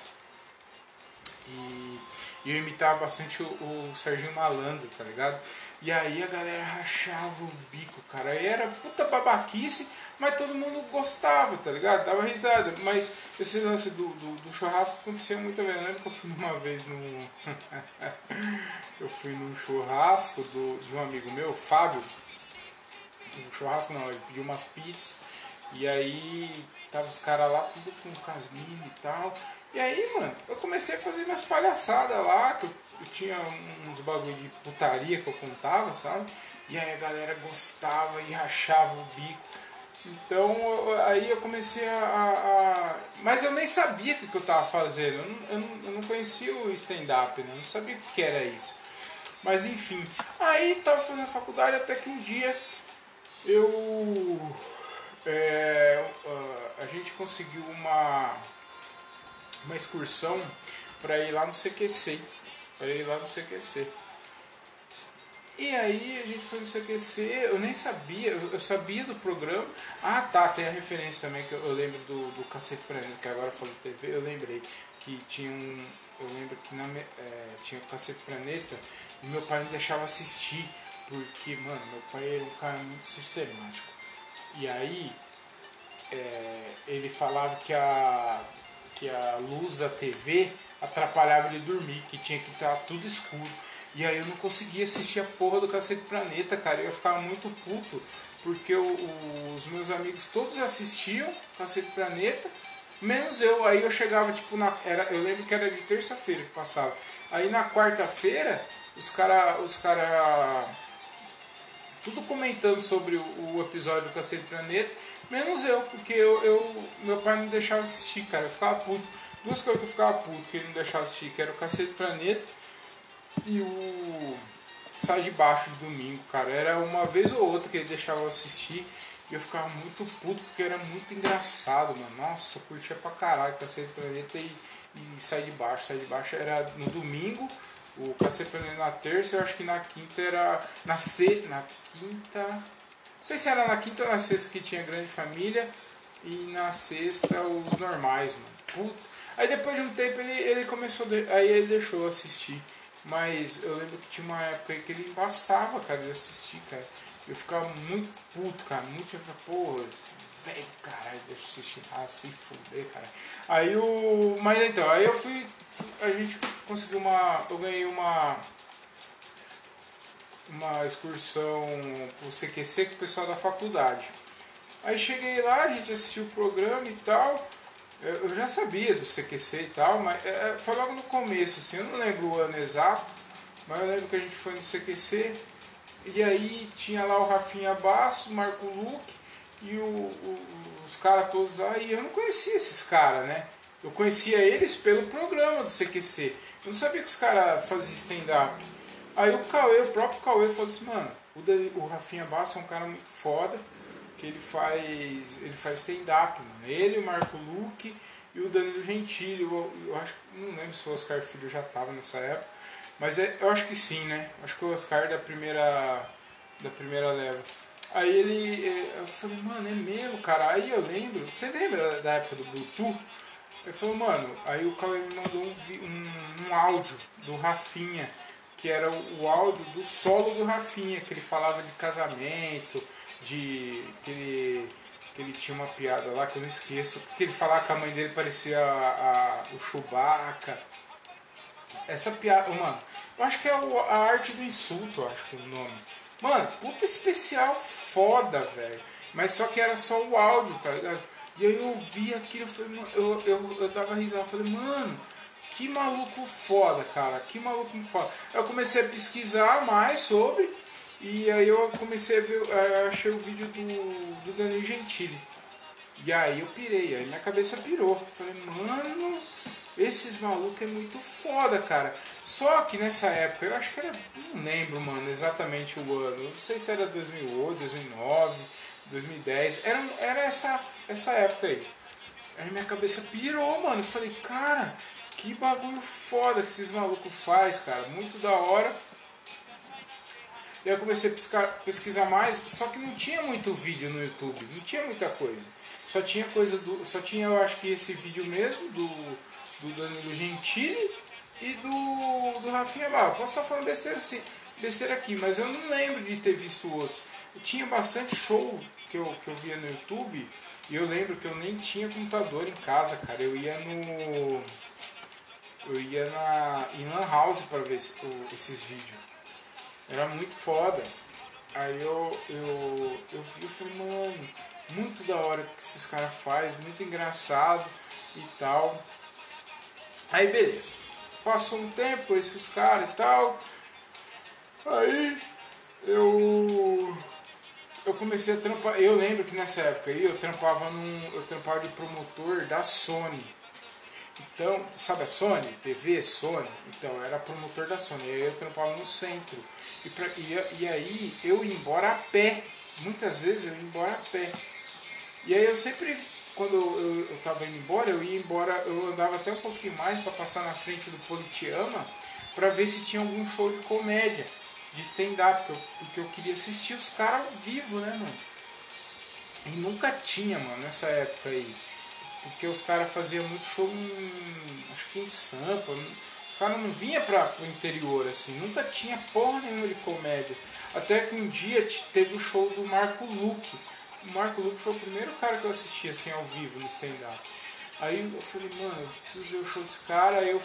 E, e eu imitava bastante o, o Serginho Malandro, tá ligado? E aí a galera rachava o bico, cara. Aí era puta babaquice, mas todo mundo gostava, tá ligado? Dava risada. Mas esse lance do, do, do churrasco acontecia muito bem. Eu lembro que eu fui uma vez num. eu fui num churrasco do, de um amigo meu, Fábio. Um churrasco não, ele pediu umas pizzas. E aí tava os caras lá tudo com casminho e tal. E aí, mano, eu comecei a fazer umas palhaçadas lá, que eu, eu, tinha uns bagulho de putaria que eu contava, sabe? E aí a galera gostava e rachava o bico. Então aí eu comecei a, a, Mas eu nem sabia o que eu estava fazendo. Eu não, eu, não, eu não, conhecia o stand-up, né? Eu não sabia o que era isso. Mas enfim. Aí estava fazendo faculdade até que um dia eu. É, a gente conseguiu uma, uma excursão para ir lá no CQC. Para ir lá no CQC. E aí a gente foi no CQC, eu nem sabia, eu sabia do programa. Ah tá, tem a referência também que eu, lembro do, do Cacete Planeta, que agora falou de TV, eu lembrei que tinha um. Eu lembro que na, é, tinha o Cacete Planeta e meu pai não deixava assistir, porque, mano, meu pai era um cara muito sistemático. E aí é, ele falava que a, que a luz da TV atrapalhava ele dormir, que tinha que estar tudo escuro. E aí eu não conseguia assistir a porra do Cacete Planeta, cara. Eu ficava muito puto, porque o, os meus amigos todos assistiam Cacete Planeta, menos eu. Aí eu chegava, tipo, na. Era, eu lembro que era de terça-feira que passava. Aí na quarta-feira, os cara. Os cara. Tudo comentando sobre o, o episódio do Cacete Planeta, menos eu, porque eu, eu, meu pai não deixava assistir, cara. Eu ficava puto. Duas coisas que eu ficava puto que ele não deixava assistir, que era o Cacete Planeta e o Sai de Baixo de domingo, cara. Era uma vez ou outra que ele deixava eu assistir e eu ficava muito puto porque era muito engraçado, mano. Nossa, eu curtia pra caralho Cacete Planeta e, e Sai de Baixo. Sai de Baixo era no domingo, o Cacete Planeta na terça, eu acho que na quinta era. Na, se, na quinta. Não sei se era na quinta ou na sexta que tinha Grande Família e na sexta os normais, mano. Puta. Aí depois de um tempo ele, ele começou. De, aí ele deixou assistir. Mas eu lembro que tinha uma época aí que ele embaçava, cara, de assistir, cara. Eu ficava muito puto, cara, muito tipo, porra, velho, caralho, deixa eu assistir, ah, se fuder, cara. Aí o. Mas então, aí eu fui. A gente conseguiu uma. Eu ganhei uma. Uma excursão pro CQC com o pessoal da faculdade. Aí cheguei lá, a gente assistiu o programa e tal. Eu já sabia do CQC e tal, mas é, é, foi logo no começo, assim, eu não lembro o ano exato, mas eu lembro que a gente foi no CQC e aí tinha lá o Rafinha Basso, Marco Luque e o, o, os caras todos lá, e eu não conhecia esses caras, né? Eu conhecia eles pelo programa do CQC. Eu não sabia que os caras faziam stand-up. Aí o Cauê, o próprio Cauê falou assim, mano, o, o Rafinha Basso é um cara muito foda que ele faz ele faz stand-up, mano. Ele, o Marco Luque e o Danilo Gentili. Eu, eu acho não lembro se o Oscar Filho já estava nessa época, mas é, eu acho que sim, né? Acho que o Oscar da primeira da primeira leva. Aí ele, é, eu falei, mano, é mesmo, cara. Aí eu lembro, você lembra da época do Bluetooth? Ele falou, mano, aí o Cauê me mandou um, um, um áudio do Rafinha, que era o, o áudio do solo do Rafinha, que ele falava de casamento, de que ele, que ele tinha uma piada lá que eu não esqueço, que ele falava que a mãe dele parecia a, a, o Chewbacca. Essa piada, mano, eu acho que é a arte do insulto, acho que é o nome. Mano, puta especial foda, velho. Mas só que era só o áudio, tá ligado? E aí eu ouvi aquilo, eu, falei, eu, eu, eu dava risada, eu falei, mano, que maluco foda, cara, que maluco foda. Eu comecei a pesquisar mais sobre, e aí eu comecei a ver, eu é, achei o vídeo do, do Danilo Gentili. E aí eu pirei, aí minha cabeça pirou. Falei, mano, esses malucos é muito foda, cara. Só que nessa época, eu acho que era, não lembro, mano, exatamente o ano. Não sei se era 2008, 2009, 2010. Era, era essa, essa época aí. Aí minha cabeça pirou, mano. Eu falei, cara, que bagulho foda que esses malucos faz, cara. Muito da hora. E aí eu comecei a pesquisar, mais, só que não tinha muito vídeo no YouTube, não tinha muita coisa. Só tinha coisa do. Só tinha eu acho que esse vídeo mesmo do, do Danilo Gentili e do, do Rafinha Barra. Posso estar falando besteira, assim, besteira aqui, mas eu não lembro de ter visto outros. Eu tinha bastante show que eu, que eu via no YouTube e eu lembro que eu nem tinha computador em casa, cara. Eu ia no. Eu ia na, em Lan House para ver esse, o, esses vídeos. Era muito foda. Aí eu, eu, eu vi e falei, mano, muito da hora que esses caras fazem, muito engraçado e tal. Aí beleza. Passou um tempo esses caras e tal. Aí eu, eu comecei a trampar. Eu lembro que nessa época aí eu trampava num. Eu trampava de promotor da Sony. Então, sabe a Sony? TV, Sony? Então, eu era promotor da Sony. Aí eu trampava no centro. E, pra, e, e aí eu ia embora a pé. Muitas vezes eu ia embora a pé. E aí eu sempre, quando eu, eu tava indo embora, eu ia embora, eu andava até um pouquinho mais para passar na frente do Politiama para ver se tinha algum show de comédia, de stand-up, porque, porque eu, queria assistir os caras vivos, né, mano? E nunca tinha, mano, nessa época aí. Porque os caras faziam muito show em, acho que em Sampa. Os caras não vinham para o interior, assim. Nunca tinha porra nenhuma de comédia. Até que um dia teve o show do Marco Luque. O Marco Luque foi o primeiro cara que eu assisti assim ao vivo no stand-up. Aí eu falei, mano, eu preciso ver o show desse cara. Aí eu,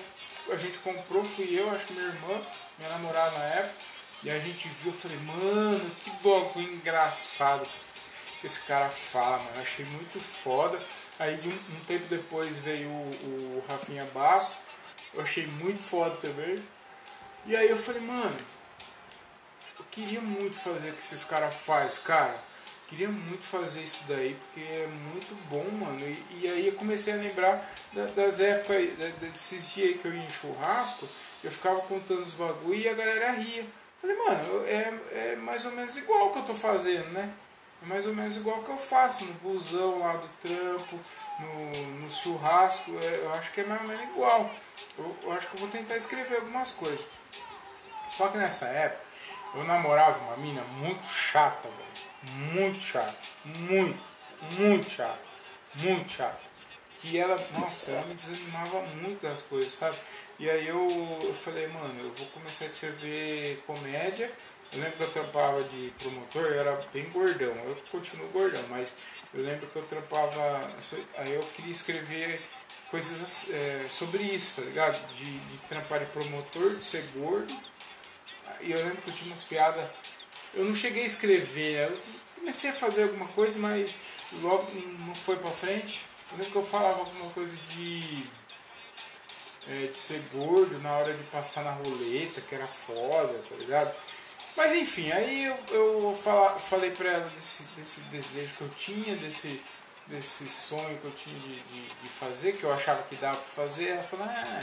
a gente comprou, fui eu, acho que minha irmã, minha namorada na época. E a gente viu, eu falei, mano, que bagulho engraçado que esse cara fala, mano. Achei muito foda. Aí um, um tempo depois veio o, o Rafinha Basso. Eu achei muito foda também. E aí eu falei, mano, eu queria muito fazer o que esses caras fazem, cara. Queria muito fazer isso daí, porque é muito bom, mano. E, e aí eu comecei a lembrar da, das épocas, desses dias que eu ia em churrasco, eu ficava contando os bagulho e a galera ria. Falei, mano, é, é mais ou menos igual que eu tô fazendo, né? É mais ou menos igual que eu faço no busão lá do trampo, no, no churrasco. É, eu acho que é mais ou menos igual. Eu, eu, acho que eu vou tentar escrever algumas coisas. Só que nessa época eu namorava uma mina muito chata. Muito chata. Muito, muito chata. Muito chata. Que ela, nossa, ela me desanimava muito das coisas, sabe? E aí eu, eu falei, mano, eu vou começar a escrever comédia eu lembro que eu trampava de promotor, eu era bem gordão. Eu continuo gordão, mas eu lembro que eu trampava. Aí eu queria escrever coisas é, sobre isso, tá ligado? De, de trampar de promotor, de ser gordo. E eu lembro que eu tinha umas piadas. Eu não cheguei a escrever, né? eu comecei a fazer alguma coisa, mas logo não foi pra frente. Eu lembro que eu falava alguma coisa de. É, de ser gordo na hora de passar na roleta, que era foda, tá ligado? Mas enfim, aí eu, eu fala, falei pra ela desse, desse desejo que eu tinha, desse, desse sonho que eu tinha de, de, de fazer, que eu achava que dava pra fazer. Ela falou, ah,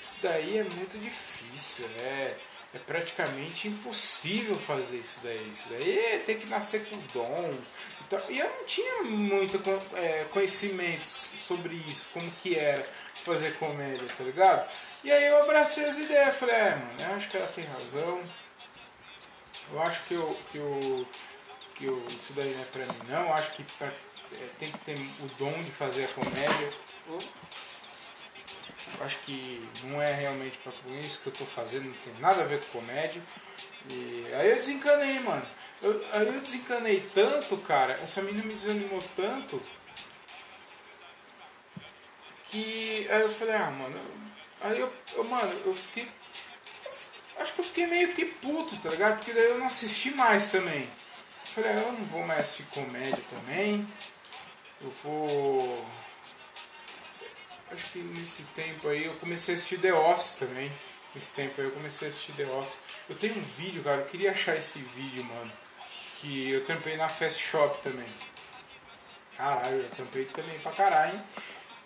isso daí é muito difícil, é, é praticamente impossível fazer isso daí. Isso daí tem que nascer com dom. Então, e eu não tinha muito é, conhecimento sobre isso, como que era fazer comédia, tá ligado? E aí eu abracei as ideias, falei, é, mano, eu acho que ela tem razão eu acho que, eu, que, eu, que eu, isso daí não é pra mim, não. Eu acho que pra, é, tem que ter o dom de fazer a comédia. Eu acho que não é realmente pra isso que eu tô fazendo, não tem nada a ver com comédia. E aí eu desencanei, mano. Eu, aí eu desencanei tanto, cara, essa menina me desanimou tanto que aí eu falei, ah, mano, aí eu, eu mano, eu fiquei acho que eu fiquei meio que puto, tá ligado? Porque daí eu não assisti mais também. falei, ah, eu não vou mais assistir comédia também. Eu vou. Acho que nesse tempo aí eu comecei a assistir The Office também. Nesse tempo aí eu comecei a assistir The Office. Eu tenho um vídeo, cara, eu queria achar esse vídeo, mano. Que eu trampei na Fast Shop também. Caralho, eu trampei também pra caralho, hein?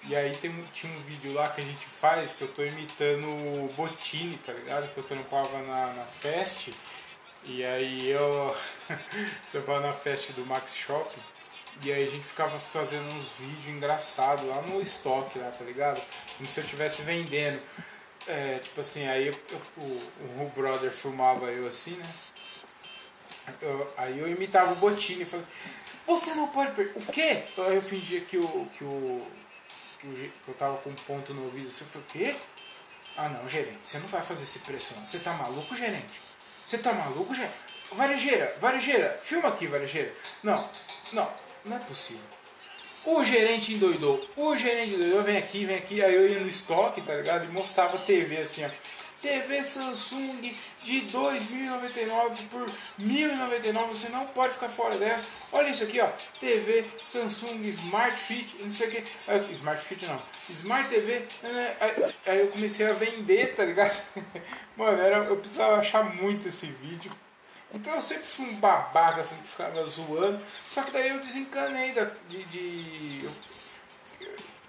E aí tem, tinha um vídeo lá que a gente faz que eu tô imitando o Botini, tá ligado? Que eu trampava na, na Fest. E aí eu trampava na Fest do Max Shop. E aí a gente ficava fazendo uns vídeos engraçados lá no estoque lá, tá ligado? Como se eu estivesse vendendo. É, tipo assim, aí eu, o, o brother filmava eu assim, né? Eu, aí eu imitava o Botini e falei, você não pode perder. O quê? Aí eu fingia que o, que o que eu tava com um ponto no ouvido. Você falou, o quê? Ah não, gerente, você não vai fazer esse preço não. Você tá maluco, gerente? Você tá maluco, gerente? Varejeira, varejeira, filma aqui, varejeira. Não, não, não é possível. O gerente endoidou, o gerente endoidou, vem aqui, vem aqui. Aí eu ia no estoque, tá ligado? E mostrava TV assim, ó. TV Samsung de 2.099 por 1.099, você não pode ficar fora dessa. Olha isso aqui, ó, TV Samsung Smart Fit, não sei o que, ah, Smart Fit não, Smart TV, né? aí, eu comecei a vender, tá ligado? Mano, era, eu precisava achar muito esse vídeo. Então eu sempre fui um babaca, sempre ficava zoando. Só que daí eu desencanei da, de, de eu,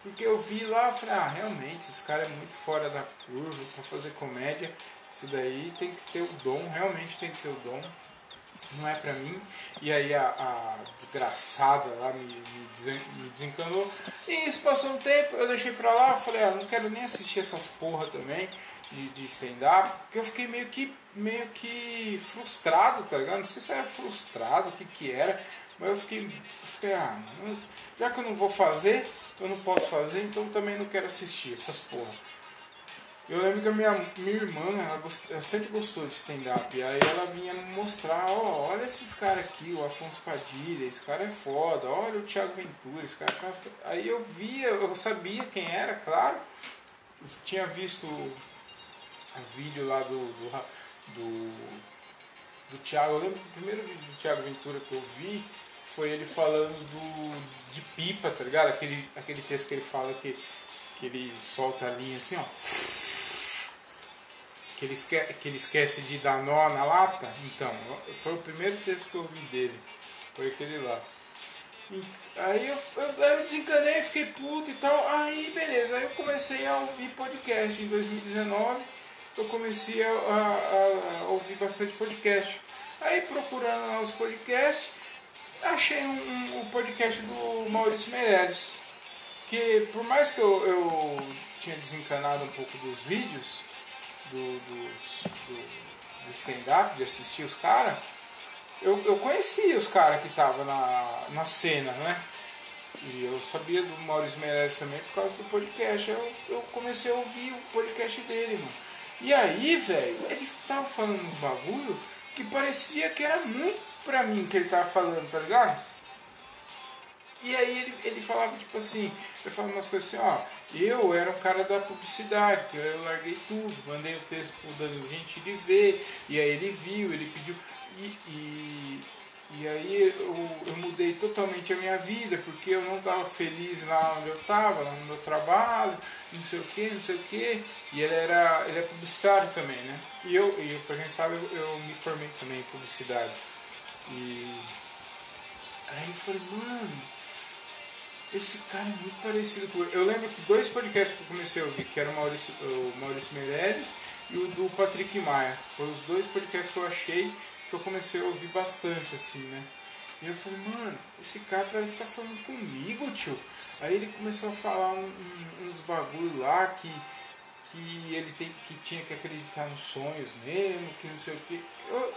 porque eu vi lá e falei, ah, realmente, esse cara é muito fora da curva para fazer comédia. Isso daí tem que ter o dom, realmente tem que ter o dom. Não é pra mim. E aí a, a desgraçada lá me, me, desencanou. E isso passou um tempo, eu deixei pra lá, falei, ah, não quero nem assistir essas porra também de, de stand-up, porque eu fiquei meio que, meio que frustrado, tá ligado? Não sei se era frustrado, o que que era, mas eu fiquei, fiquei ah, já que eu não vou fazer, eu não posso fazer, então também não quero assistir essas porra. Eu lembro que a minha, minha irmã, ela, gost, ela sempre gostou de stand-up. Aí ela vinha mostrar, ó, oh, olha esses caras aqui, o Afonso Padilha, esse cara é foda, olha o Thiago Ventura, esse cara é Aí eu via, eu sabia quem era, claro. Eu tinha visto o vídeo lá do, do, do, do Thiago. Eu lembro que o primeiro vídeo do Thiago Ventura que eu vi foi ele falando do, de pipa, tá ligado? Aquele, aquele texto que ele fala que, que ele solta a linha assim, ó. Que ele, esquece, que ele esquece de dar nó na lata. Então, foi o primeiro texto que eu vi dele. Foi aquele lá. E, aí eu, eu, eu desencanei, fiquei puto e tal. Aí beleza, aí eu comecei a ouvir podcast em 2019. Eu comecei a, a, a ouvir bastante podcast. Aí procurando os podcasts achei um, um, podcast do Maurício Meirelles. Que por mais que eu, eu tinha desencanado um pouco dos vídeos, do, do, do stand-up, de assistir os caras, eu, eu conhecia os caras que estavam na, na cena, né? E eu sabia do Maurício Meirelles também por causa do podcast. Eu, eu comecei a ouvir o podcast dele, mano. E aí, velho, ele tava falando uns bagulho que parecia que era muito pra mim que ele tava falando, tá ligado? E aí ele, ele falava tipo assim, ele falava umas coisas assim, ó, eu era um cara da publicidade, que eu larguei tudo, mandei o texto pro Danilo Gentili ver, e aí ele viu, ele pediu. E, e, e aí eu, eu mudei totalmente a minha vida, porque eu não estava feliz lá onde eu estava, lá no meu trabalho, não sei o que, não sei o que. E ele era. ele é publicitário também, né? E eu, e pra quem sabe, eu, eu me formei também em publicidade. E aí eu falei, mano, esse cara é muito parecido com. Eu lembro que dois podcasts que eu comecei a ouvir, que era o Maurício, o Maurício Meirelles e o do Patrick Maia. Foram os dois podcasts que eu achei que eu comecei a ouvir bastante, assim, né? E eu falei, mano, esse cara parece que tá falando comigo, tio. Aí ele começou a falar um, um, uns bagulho lá que, que ele tem, que tinha que acreditar nos sonhos mesmo, que não sei o que.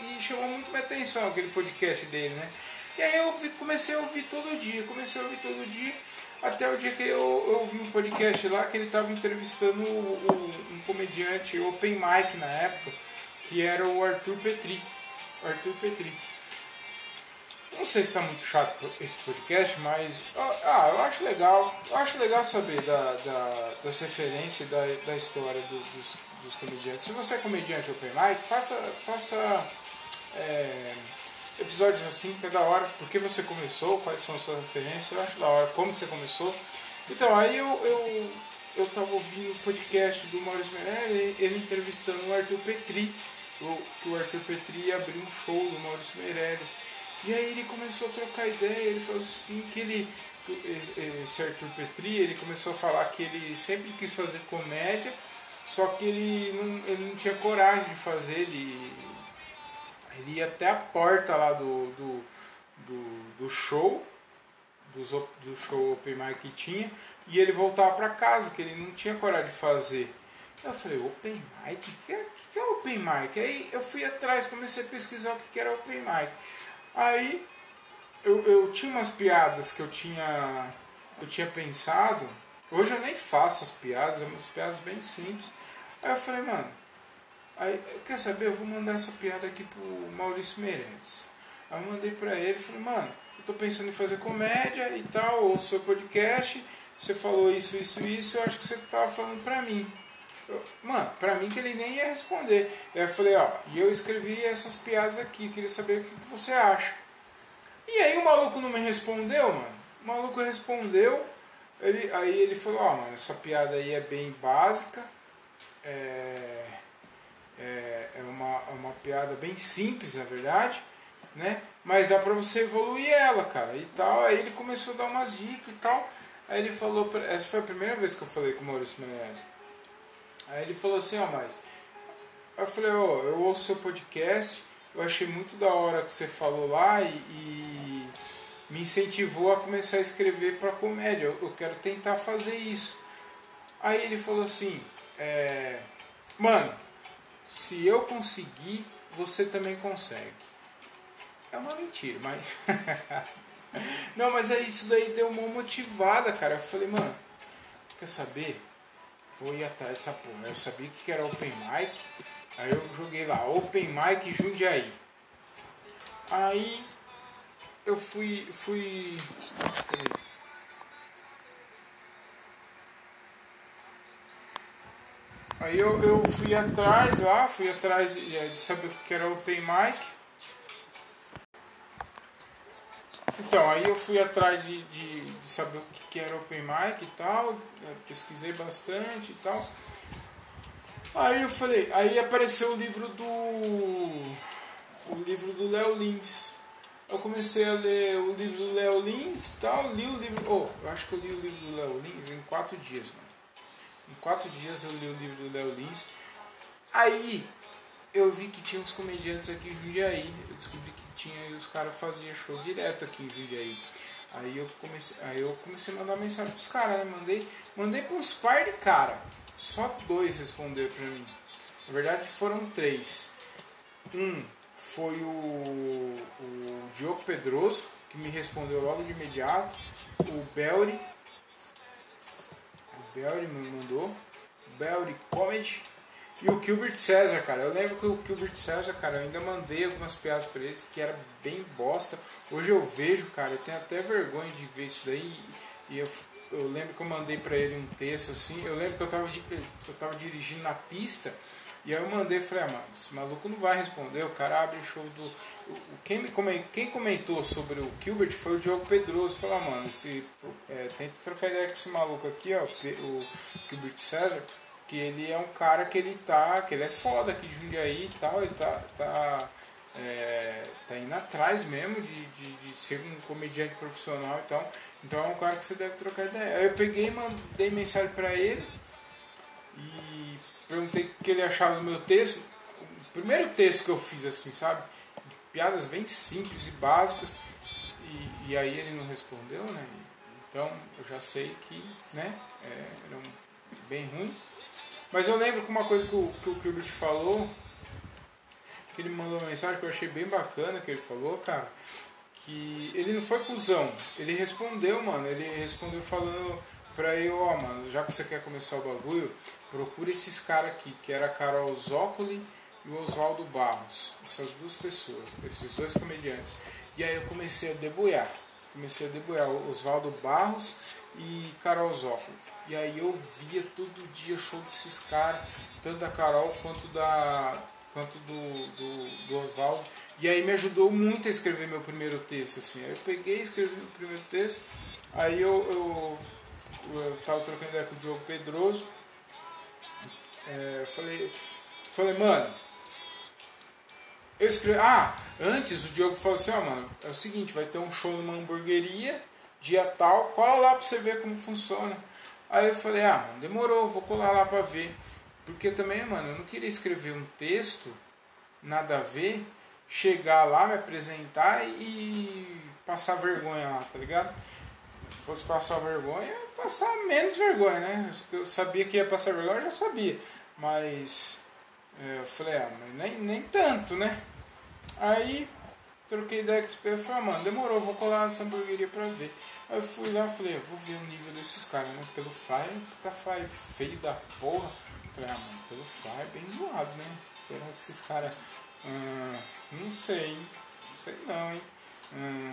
e chamou muito minha atenção aquele podcast dele, né? E aí eu comecei a ouvir todo dia, comecei a ouvir todo dia, até o dia que eu, ouvi um podcast lá que ele estava entrevistando o, um comediante open mic na época, que era o Arthur Petri. Arthur Petri. Não sei se está muito chato esse podcast, mas ah, eu acho legal. Eu acho legal saber da, da, das referências da, da história do, dos, dos comediantes. Se você é comediante open mic, faça, faça é, episódios assim que é da hora, por que você começou, quais são as suas referências, eu acho da hora, como você começou. Então, aí eu, eu, eu tava ouvindo o podcast do Maurício Meirelles, ele entrevistando o Arthur Petri, o, que o Arthur Petri abriu um show do Maurício Meirelles. E aí ele começou a trocar ideia, ele falou assim que ele, esse Arthur Petri, ele começou a falar que ele sempre quis fazer comédia, só que ele não, ele não tinha coragem de fazer, ele ele ia até a porta lá do, do, do, do show, do, show Open Mic que tinha, e ele voltava para casa, que ele não tinha coragem de fazer. Eu falei, Open Mic? O que, é, que, é Open Mic? Aí eu fui atrás, comecei a pesquisar o que era Open Mic. Aí eu, eu tinha umas piadas que eu tinha, eu tinha pensado. Hoje eu nem faço as piadas, é umas piadas bem simples. Aí eu falei, mano, Aí, quer saber, eu vou mandar essa piada aqui pro Maurício Meirelles. Aí eu mandei pra ele, falei, mano, eu tô pensando em fazer comédia e tal, ou seu podcast, você falou isso, isso, isso, eu acho que você tava falando pra mim. Mano, pra mim que ele nem ia responder. Aí eu falei, ó, e eu escrevi essas piadas aqui, queria saber o que você acha. E aí o maluco não me respondeu, mano. O maluco respondeu, ele, aí ele falou, ó, mano, essa piada aí é bem básica. É é, é uma, é uma piada bem simples, na verdade, né? Mas dá pra você evoluir ela, cara, e tal. Aí ele começou a dar umas dicas e tal. Aí ele falou, essa foi a primeira vez que eu falei com o Maurício Menezes. Aí ele falou assim, ó, mas... Aí eu falei, ó, eu ouço seu podcast, eu achei muito da hora que você falou lá e, e me incentivou a começar a escrever para comédia. Eu, eu, quero tentar fazer isso. Aí ele falou assim, é, mano, se eu conseguir, você também consegue. É uma mentira, mas. Não, mas é isso daí deu uma motivada, cara. Eu falei, mano, quer saber? Ir atrás dessa porra. Eu sabia que era Open Mic. Aí eu joguei lá, Open Mic Jundiaí. Aí eu fui. fui. Aí eu, eu fui atrás lá, fui atrás de saber o que era Open Mic. Então, aí eu fui atrás de, de, de saber o que era Open Mic e tal, pesquisei bastante e tal. Aí eu falei, aí apareceu o livro do. O livro do Léo Lins. Eu comecei a ler o livro do Léo Lins e tal, li o livro. Oh, eu acho que eu li o livro do Léo Lins em quatro dias, mano. Em quatro dias eu li o livro do Léo Lins. Aí eu vi que tinha uns comediantes aqui em Jundiaí. Eu descobri que tinha e os caras faziam show direto aqui em Jundiaí. Aí eu comecei, aí eu comecei a mandar mensagem pros caras, né? Mandei, mandei pra uns par de cara. Só dois responderam pra mim. Na verdade foram três. Um foi o, o Diogo Pedroso, que me respondeu logo de imediato. O Belry Belry me mandou. Belry Comedy. E o Gilbert César, cara. Eu lembro que o Gilbert César, cara, eu ainda mandei algumas piadas pra eles que era bem bosta. Hoje eu vejo, cara, eu tenho até vergonha de ver isso daí. E eu, eu lembro que eu mandei pra ele um texto assim. Eu lembro que eu tava, eu tava dirigindo na pista. E aí eu mandei falei, ah, mano, esse maluco não vai responder, o cara abre o show do. Quem, me comentou, quem comentou sobre o Gilbert foi o Diogo Pedroso. Falou, ah, mano, esse, é, tem que trocar ideia com esse maluco aqui, ó, o Gilbert César, que ele é um cara que ele tá. que ele é foda aqui de Jundiaí e tal, ele tá. tá é, tá indo atrás mesmo de, de, de, ser um comediante profissional e tal. Então é um cara que você deve trocar ideia. Aí eu peguei e mandei mensagem pra ele e perguntei o que ele achava do meu texto. O primeiro texto que eu fiz, assim, sabe? Piadas bem simples e básicas. E, e aí ele não respondeu, né? Então eu já sei que, né? É, era um, bem ruim. Mas eu lembro que uma coisa que o, que o Gilbert falou, que ele mandou uma mensagem que eu achei bem bacana que ele falou, cara, que ele não foi cuzão, ele respondeu, mano, ele respondeu falando pra eu, ó, mano, já que você quer começar o bagulho, procura esses caras aqui, que era a Carol Zócoli e o Oswaldo Barros. Essas duas pessoas, esses dois comediantes. E aí eu comecei a deboiar. Comecei a deboiar Oswaldo Barros e Carol Zócoli. E aí eu via todo dia show desses caras, tanto da Carol quanto da quanto do, do, do Oswaldo. E aí me ajudou muito a escrever meu primeiro texto. Assim. Aí eu peguei, escrevi o primeiro texto, aí eu, eu eu trocando ideia com o Diogo Pedroso. É, falei, falei, mano, eu escrevi. Ah, antes o Diogo falou assim, ó, oh, mano, é o seguinte, vai ter um show numa hamburgueria, dia tal, cola lá pra você ver como funciona. Aí eu falei, ah, mano, demorou, vou colar lá pra ver. Porque também, mano, eu não queria escrever um texto, nada a ver, chegar lá, me apresentar e passar vergonha lá, tá ligado? Se fosse passar vergonha, passar menos vergonha, né? Eu sabia que ia passar vergonha, eu já sabia. Mas é, eu falei, ah, mas nem, nem tanto, né? Aí troquei ideia com o falei, ah, mano, demorou, vou colar nessa hamburgueria pra ver. Aí eu fui lá falei, vou ver o nível desses caras, né? Pelo Fly, tá Fly feio da porra. Falei, ah, mano, pelo Fly é bem zoado, né? Será que esses caras. Hum, não sei, hein? Não sei não, hein? Hum,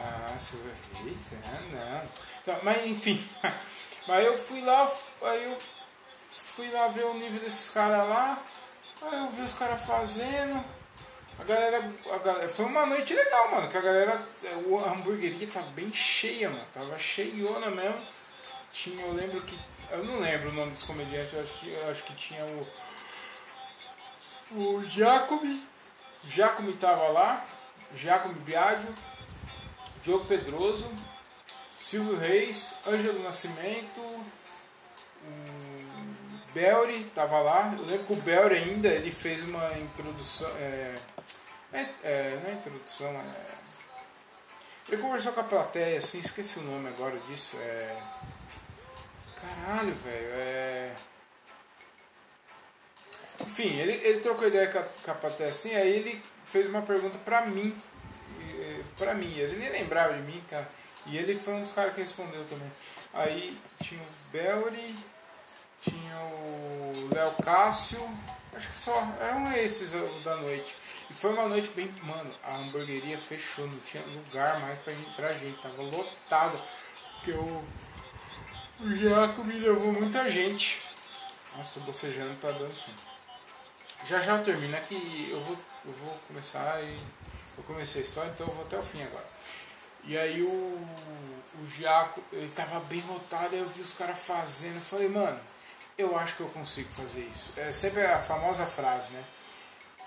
ah, Silver Reis? Ah, não. não. Mas enfim. Mas eu fui lá, aí eu fui lá ver o nível desses caras lá. Aí eu vi os caras fazendo. A galera, a galera. Foi uma noite legal, mano. Que a galera. A hamburgueria tá bem cheia, mano. Tava cheiona mesmo. Tinha, eu lembro que. Eu não lembro o nome dos comediantes, eu acho, eu acho que tinha o. o Jacobi, Jacobi tava lá, Jacobi Biagio, Diogo Pedroso, Silvio Reis, Ângelo Nascimento, um, Belry tava lá. Eu lembro que o Belry ainda ele fez uma introdução. É, é, é, não é introdução, é, ele conversou com a plateia, assim, esqueci o nome agora disso. É. Caralho, velho. É. Enfim, ele, ele trocou ideia com a, com a plateia assim, aí ele fez uma pergunta pra mim. Pra mim, ele nem lembrava de mim, cara. E ele foi um dos caras que respondeu também. Aí tinha o Belry, tinha o Léo Cássio, acho que só, eram esses da noite. E foi uma noite bem. Mano, a hamburgueria fechou, não tinha lugar mais pra, pra gente, tava lotado. Porque o, o Jaco me levou muita gente. Nossa, tô bocejando, tá dando som. Já já eu termino aqui, eu vou, eu vou começar e. Eu comecei a história, então eu vou até o fim agora. E aí o, o Jaco, ele tava bem lotado, aí eu vi os caras fazendo, eu falei, mano, eu acho que eu consigo fazer isso. É sempre a famosa frase, né?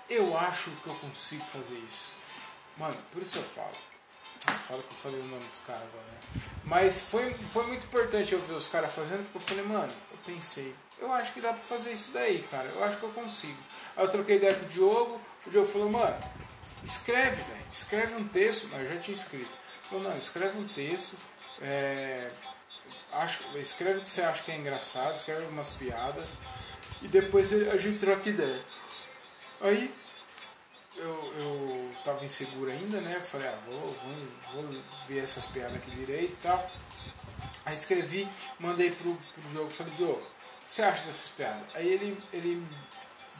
Eu acho que eu consigo fazer isso. Mano, por isso eu falo. Eu falo que eu falei o nome dos caras agora, né? Mas foi, foi muito importante eu ver os caras fazendo, porque eu falei, mano, eu pensei, eu acho que dá pra fazer isso daí, cara. Eu acho que eu consigo. Aí eu troquei ideia com o Diogo, o Diogo falou, mano, escreve, velho. Escreve um texto, mas eu já tinha escrito. Falou, não, escreve um texto, é, acho, escreve o que você acha que é engraçado, escreve umas piadas e depois a gente troca ideia. Aí eu, eu tava inseguro ainda, né? Falei, ah, vou, vou, vou ver essas piadas aqui direito e tal. Aí escrevi, mandei pro, pro jogo, falei, Diogo, o que você acha dessas piadas? Aí ele, ele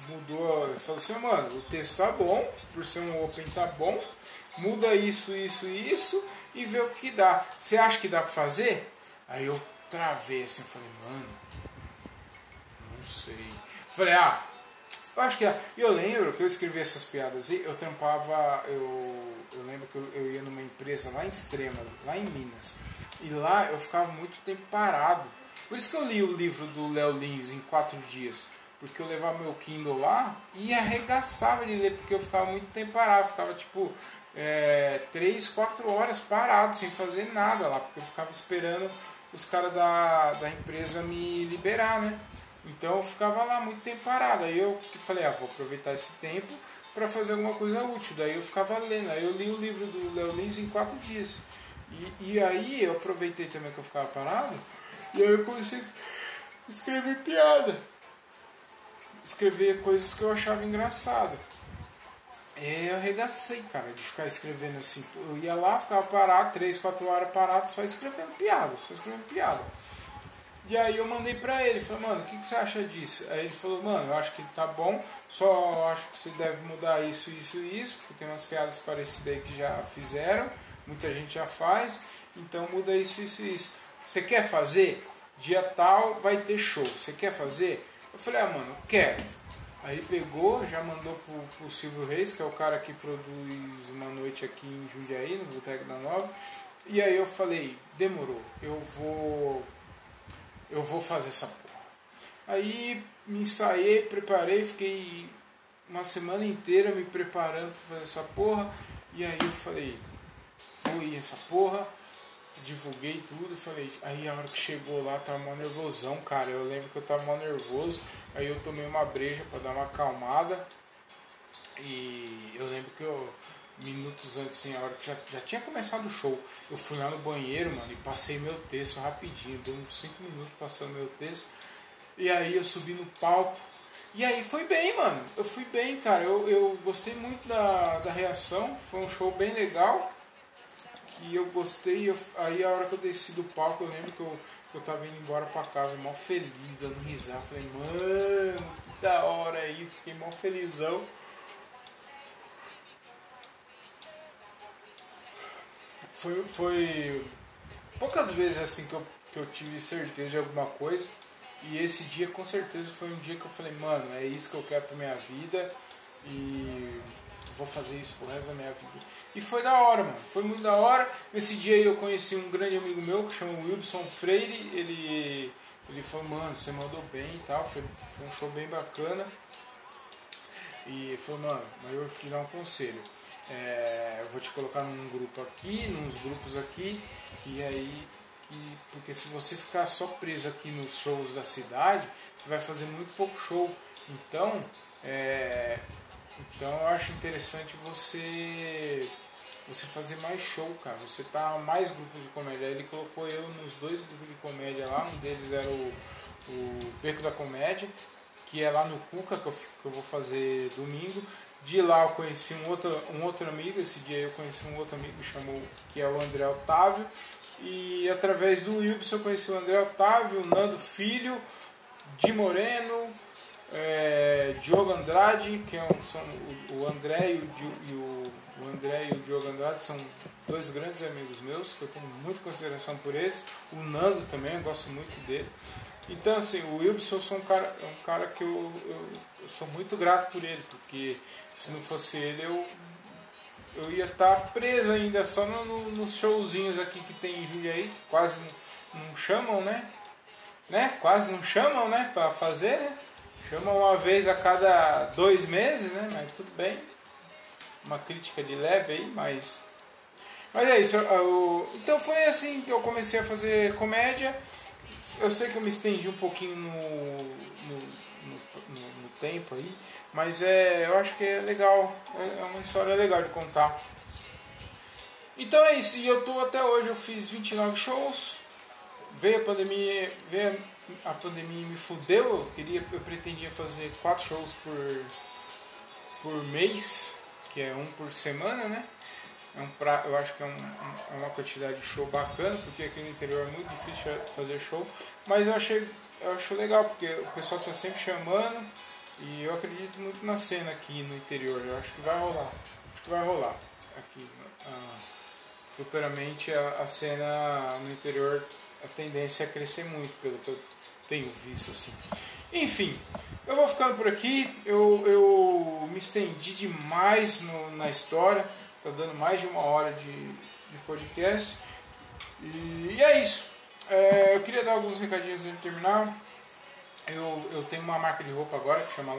mudou, falou assim, mano, o texto tá bom, por ser um open tá bom, muda isso, isso e isso e vê o que dá. Você acha que dá pra fazer? Aí eu travei assim, falei, mano, não sei. Falei, ah, eu acho que é. Eu lembro que eu escrevi essas piadas aí, eu trampava, eu, eu lembro que eu, eu ia numa empresa lá em Extrema, lá em Minas. E lá eu ficava muito tempo parado. Por isso que eu li o livro do Léo Lins em quatro dias. Porque eu levava meu Kindle lá e arregaçava de ler, porque eu ficava muito tempo parado. Ficava tipo é, três, quatro horas parado, sem fazer nada lá, porque eu ficava esperando os caras da, da empresa me liberar, né? Então eu ficava lá muito tempo parado. Aí eu falei, ah, vou aproveitar esse tempo para fazer alguma coisa útil. Daí eu ficava lendo. Aí eu li o livro do Léo Lins em quatro dias. E, e aí eu aproveitei também que eu ficava parado. E aí eu comecei a escrever piada. Escrever coisas que eu achava engraçado. É, eu arregacei, cara, de ficar escrevendo assim. Eu ia lá, ficava parado, 3, 4 horas parado, só escrevendo piada, só escrevendo piada. E aí eu mandei pra ele, falei, mano, o que, que, você acha disso? Aí ele falou, mano, eu acho que tá bom, só acho que você deve mudar isso, isso e isso, porque tem umas piadas parecidas aí que já fizeram, muita gente já faz, então muda isso, isso e isso. Você quer fazer? Dia tal vai ter show. Você quer fazer? Eu falei, ah, mano, quero. Aí pegou, já mandou pro, pro Silvio Reis, que é o cara que produz uma noite aqui em Jundiaí, no Boteco da Nova. E aí eu falei, demorou, eu vou. Eu vou fazer essa porra. Aí me ensaiei, preparei, fiquei uma semana inteira me preparando para fazer essa porra. E aí eu falei, vou ir essa porra divulguei tudo, falei, aí a hora que chegou lá tava mó nervosão, cara. Eu lembro que eu tava mó nervoso, aí eu tomei uma breja para dar uma acalmada. E eu lembro que eu, minutos antes, assim, a hora que já, já tinha começado o show, eu fui lá no banheiro, mano, e passei meu texto rapidinho, deu uns 5 minutos passando meu texto. E aí eu subi no palco. E aí foi bem, mano. Eu fui bem, cara. Eu, eu gostei muito da, da reação. Foi um show bem legal que eu gostei. Eu, aí a hora que eu desci do palco, eu lembro que eu, que eu tava indo embora pra casa, mal feliz, dando risada. Falei, mano, que da hora é isso, fiquei mal felizão. Foi, foi poucas vezes assim que eu, que eu tive certeza de alguma coisa. E esse dia com certeza foi um dia que eu falei, mano, é isso que eu quero pra minha vida. E vou fazer isso pro resto da minha vida. E foi da hora, mano. Foi muito da hora. Nesse dia eu conheci um grande amigo meu que chama Wilson Freire. Ele, ele falou, mano, você mandou bem e tal. Foi, foi um show bem bacana. E falou, mano, mas eu vou te dar um conselho. É, eu vou te colocar num grupo aqui, nos grupos aqui, e aí e, porque se você ficar só preso aqui nos shows da cidade, você vai fazer muito pouco show. Então, é, então eu acho interessante você você fazer mais show, cara. Você tá mais grupos de comédia. Ele colocou eu nos dois grupos de comédia lá. Um deles era o, o Beco da Comédia, que é lá no Cuca, que eu, que eu vou fazer domingo. De lá eu conheci um outro, um outro amigo, esse dia eu conheci um outro amigo que chamou, que é o André Otávio. E através do Wilson eu conheci o André Otávio, o Nando Filho, Di Moreno, é, Diogo Andrade, que é um, são o, André e o, e o, o, André e o Diogo Andrade são dois grandes amigos meus, que eu tenho muita consideração por eles. O Nando também, eu gosto muito dele. Então assim, o Wilson é um cara, é um cara que eu, eu, eu sou muito grato por ele, porque se não fosse ele eu eu ia estar preso ainda só no, no, nos showzinhos aqui que tem em Jundiaí, quase não, não, chamam, né? né? Quase não chamam, né? Pra fazer, né? Chamam uma vez a cada dois meses, né? Mas tudo bem. Uma crítica de leve aí, mas. Mas é isso. Eu, então foi assim que eu comecei a fazer comédia. Eu sei que eu me estendi um pouquinho no, no, no, no tempo aí. Mas é, eu acho que é legal, é, é uma história legal de contar. Então é isso, e eu tô até hoje, eu fiz 29 shows. Veio a pandemia, veio a pandemia me fudeu, eu queria, eu pretendia fazer quatro shows por por mês, que é um por semana, né? É um pra, eu acho que é, um, é uma quantidade de show bacana, porque aqui no interior é muito difícil fazer show, mas eu achei eu acho legal, porque o pessoal tá sempre chamando. E eu acredito muito na cena aqui no interior. Eu acho que vai rolar. Acho que vai rolar aqui. Ah, futuramente a, a, cena no interior, a tendência é crescer muito, pelo que eu tenho visto assim. Enfim, eu vou ficando por aqui. Eu, eu me estendi demais no, na história. Tá dando mais de uma hora de, de podcast. E, e é isso. É, eu queria dar alguns recadinhos antes de terminar. Eu, eu tenho uma marca de roupa agora que chama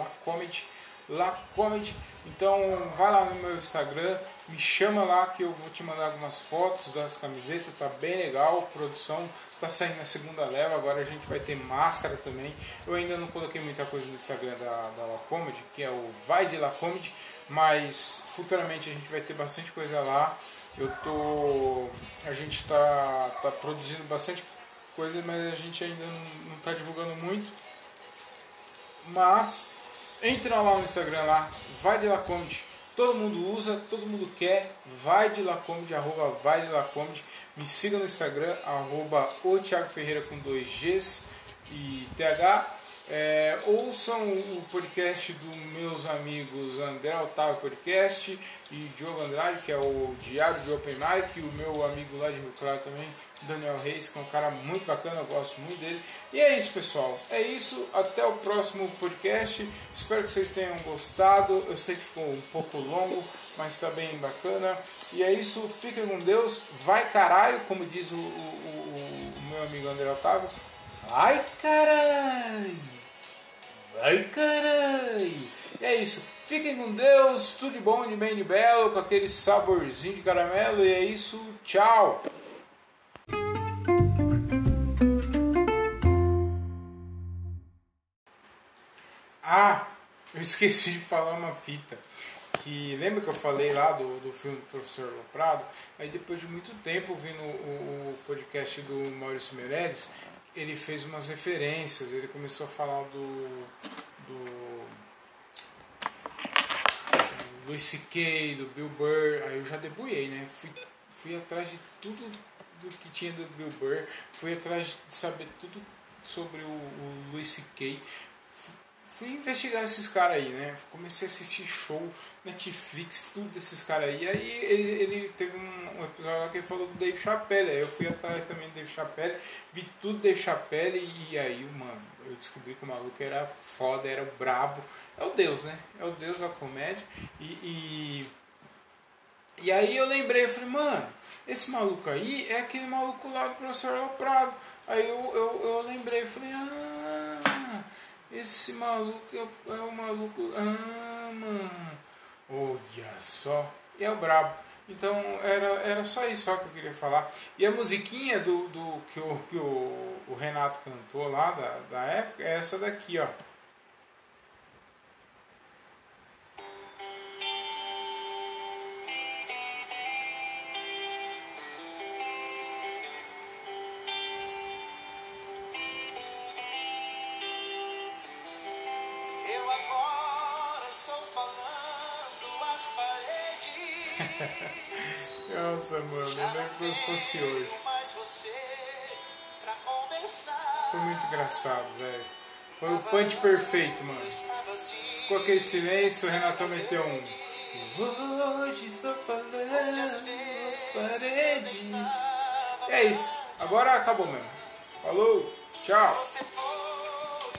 Lacomedy. Então vai lá no meu Instagram, me chama lá que eu vou te mandar algumas fotos das camisetas, tá bem legal. A produção tá saindo na segunda leva, agora a gente vai ter máscara também. Eu ainda não coloquei muita coisa no Instagram da, da Lacomedy, que é o Vai de Lacomedy, mas futuramente a gente vai ter bastante coisa lá. Eu tô. A gente tá, tá produzindo bastante coisa, mas a gente ainda não, não tá divulgando muito. Mas entra lá no Instagram lá, vai de Lacomedy. Todo mundo usa, todo mundo quer. Vai de Lacomedy, arroba vai de Lacomedy. Me siga no Instagram, arroba o Thiago Ferreira com dois Gs e TH. É, ouçam o podcast dos meus amigos André Otávio Podcast e Diogo Andrade, que é o Diário de Open Mic, e o meu amigo lá de Rio Claro também, Daniel Reis, que é um cara muito bacana, eu gosto muito dele. E é isso, pessoal. É isso. Até o próximo podcast. Espero que vocês tenham gostado. Eu sei que ficou um pouco longo, mas está bem bacana. E é isso. Fiquem com Deus. Vai caralho, como diz o, o, o, o meu amigo André Otávio. Vai caralho! Vai caralho! E é isso. Fiquem com Deus, tudo de bom, de bem, de belo, com aquele saborzinho de caramelo. E é isso. Tchau! Esqueci de falar uma fita. Que lembra que eu falei lá do, do filme do Professor Loprado? Aí depois de muito tempo vindo o, o podcast do Maurício Meirelles, ele fez umas referências, ele começou a falar do, do Luis C.K., do Bill Burr, aí eu já debulhei, né? Fui, fui atrás de tudo do que tinha do Bill Burr, fui atrás de saber tudo sobre o, o Luis C.K., fui investigar esses caras aí, né? Comecei a assistir show, Netflix, tudo desses caras aí. Aí ele, ele teve um, um, episódio lá que ele falou do Dave Chappelle. Aí eu fui atrás também do Dave Chappelle, vi tudo do Dave Chappelle e aí, mano, eu descobri que o maluco era foda, era brabo. É o Deus, né? É o Deus da comédia. E, e, e aí eu lembrei, eu falei, mano, esse maluco aí é aquele maluco lá do professor Prado. Aí eu, eu, eu lembrei, falei, ah esse maluco é, é o maluco. Ah, mano. Olha só. E é o brabo. Então era, era só isso só que eu queria falar. E a musiquinha do, do que, o, que o, o Renato cantou lá da, da época é essa daqui, ó. Nossa, mano, eu lembro como se fosse hoje. Foi muito engraçado, velho. Foi o punch perfeito, mano. Ficou aquele silêncio, o Renatão meteu um. Hoje estou falando às paredes. E é isso. Agora acabou mesmo. Falou, tchau.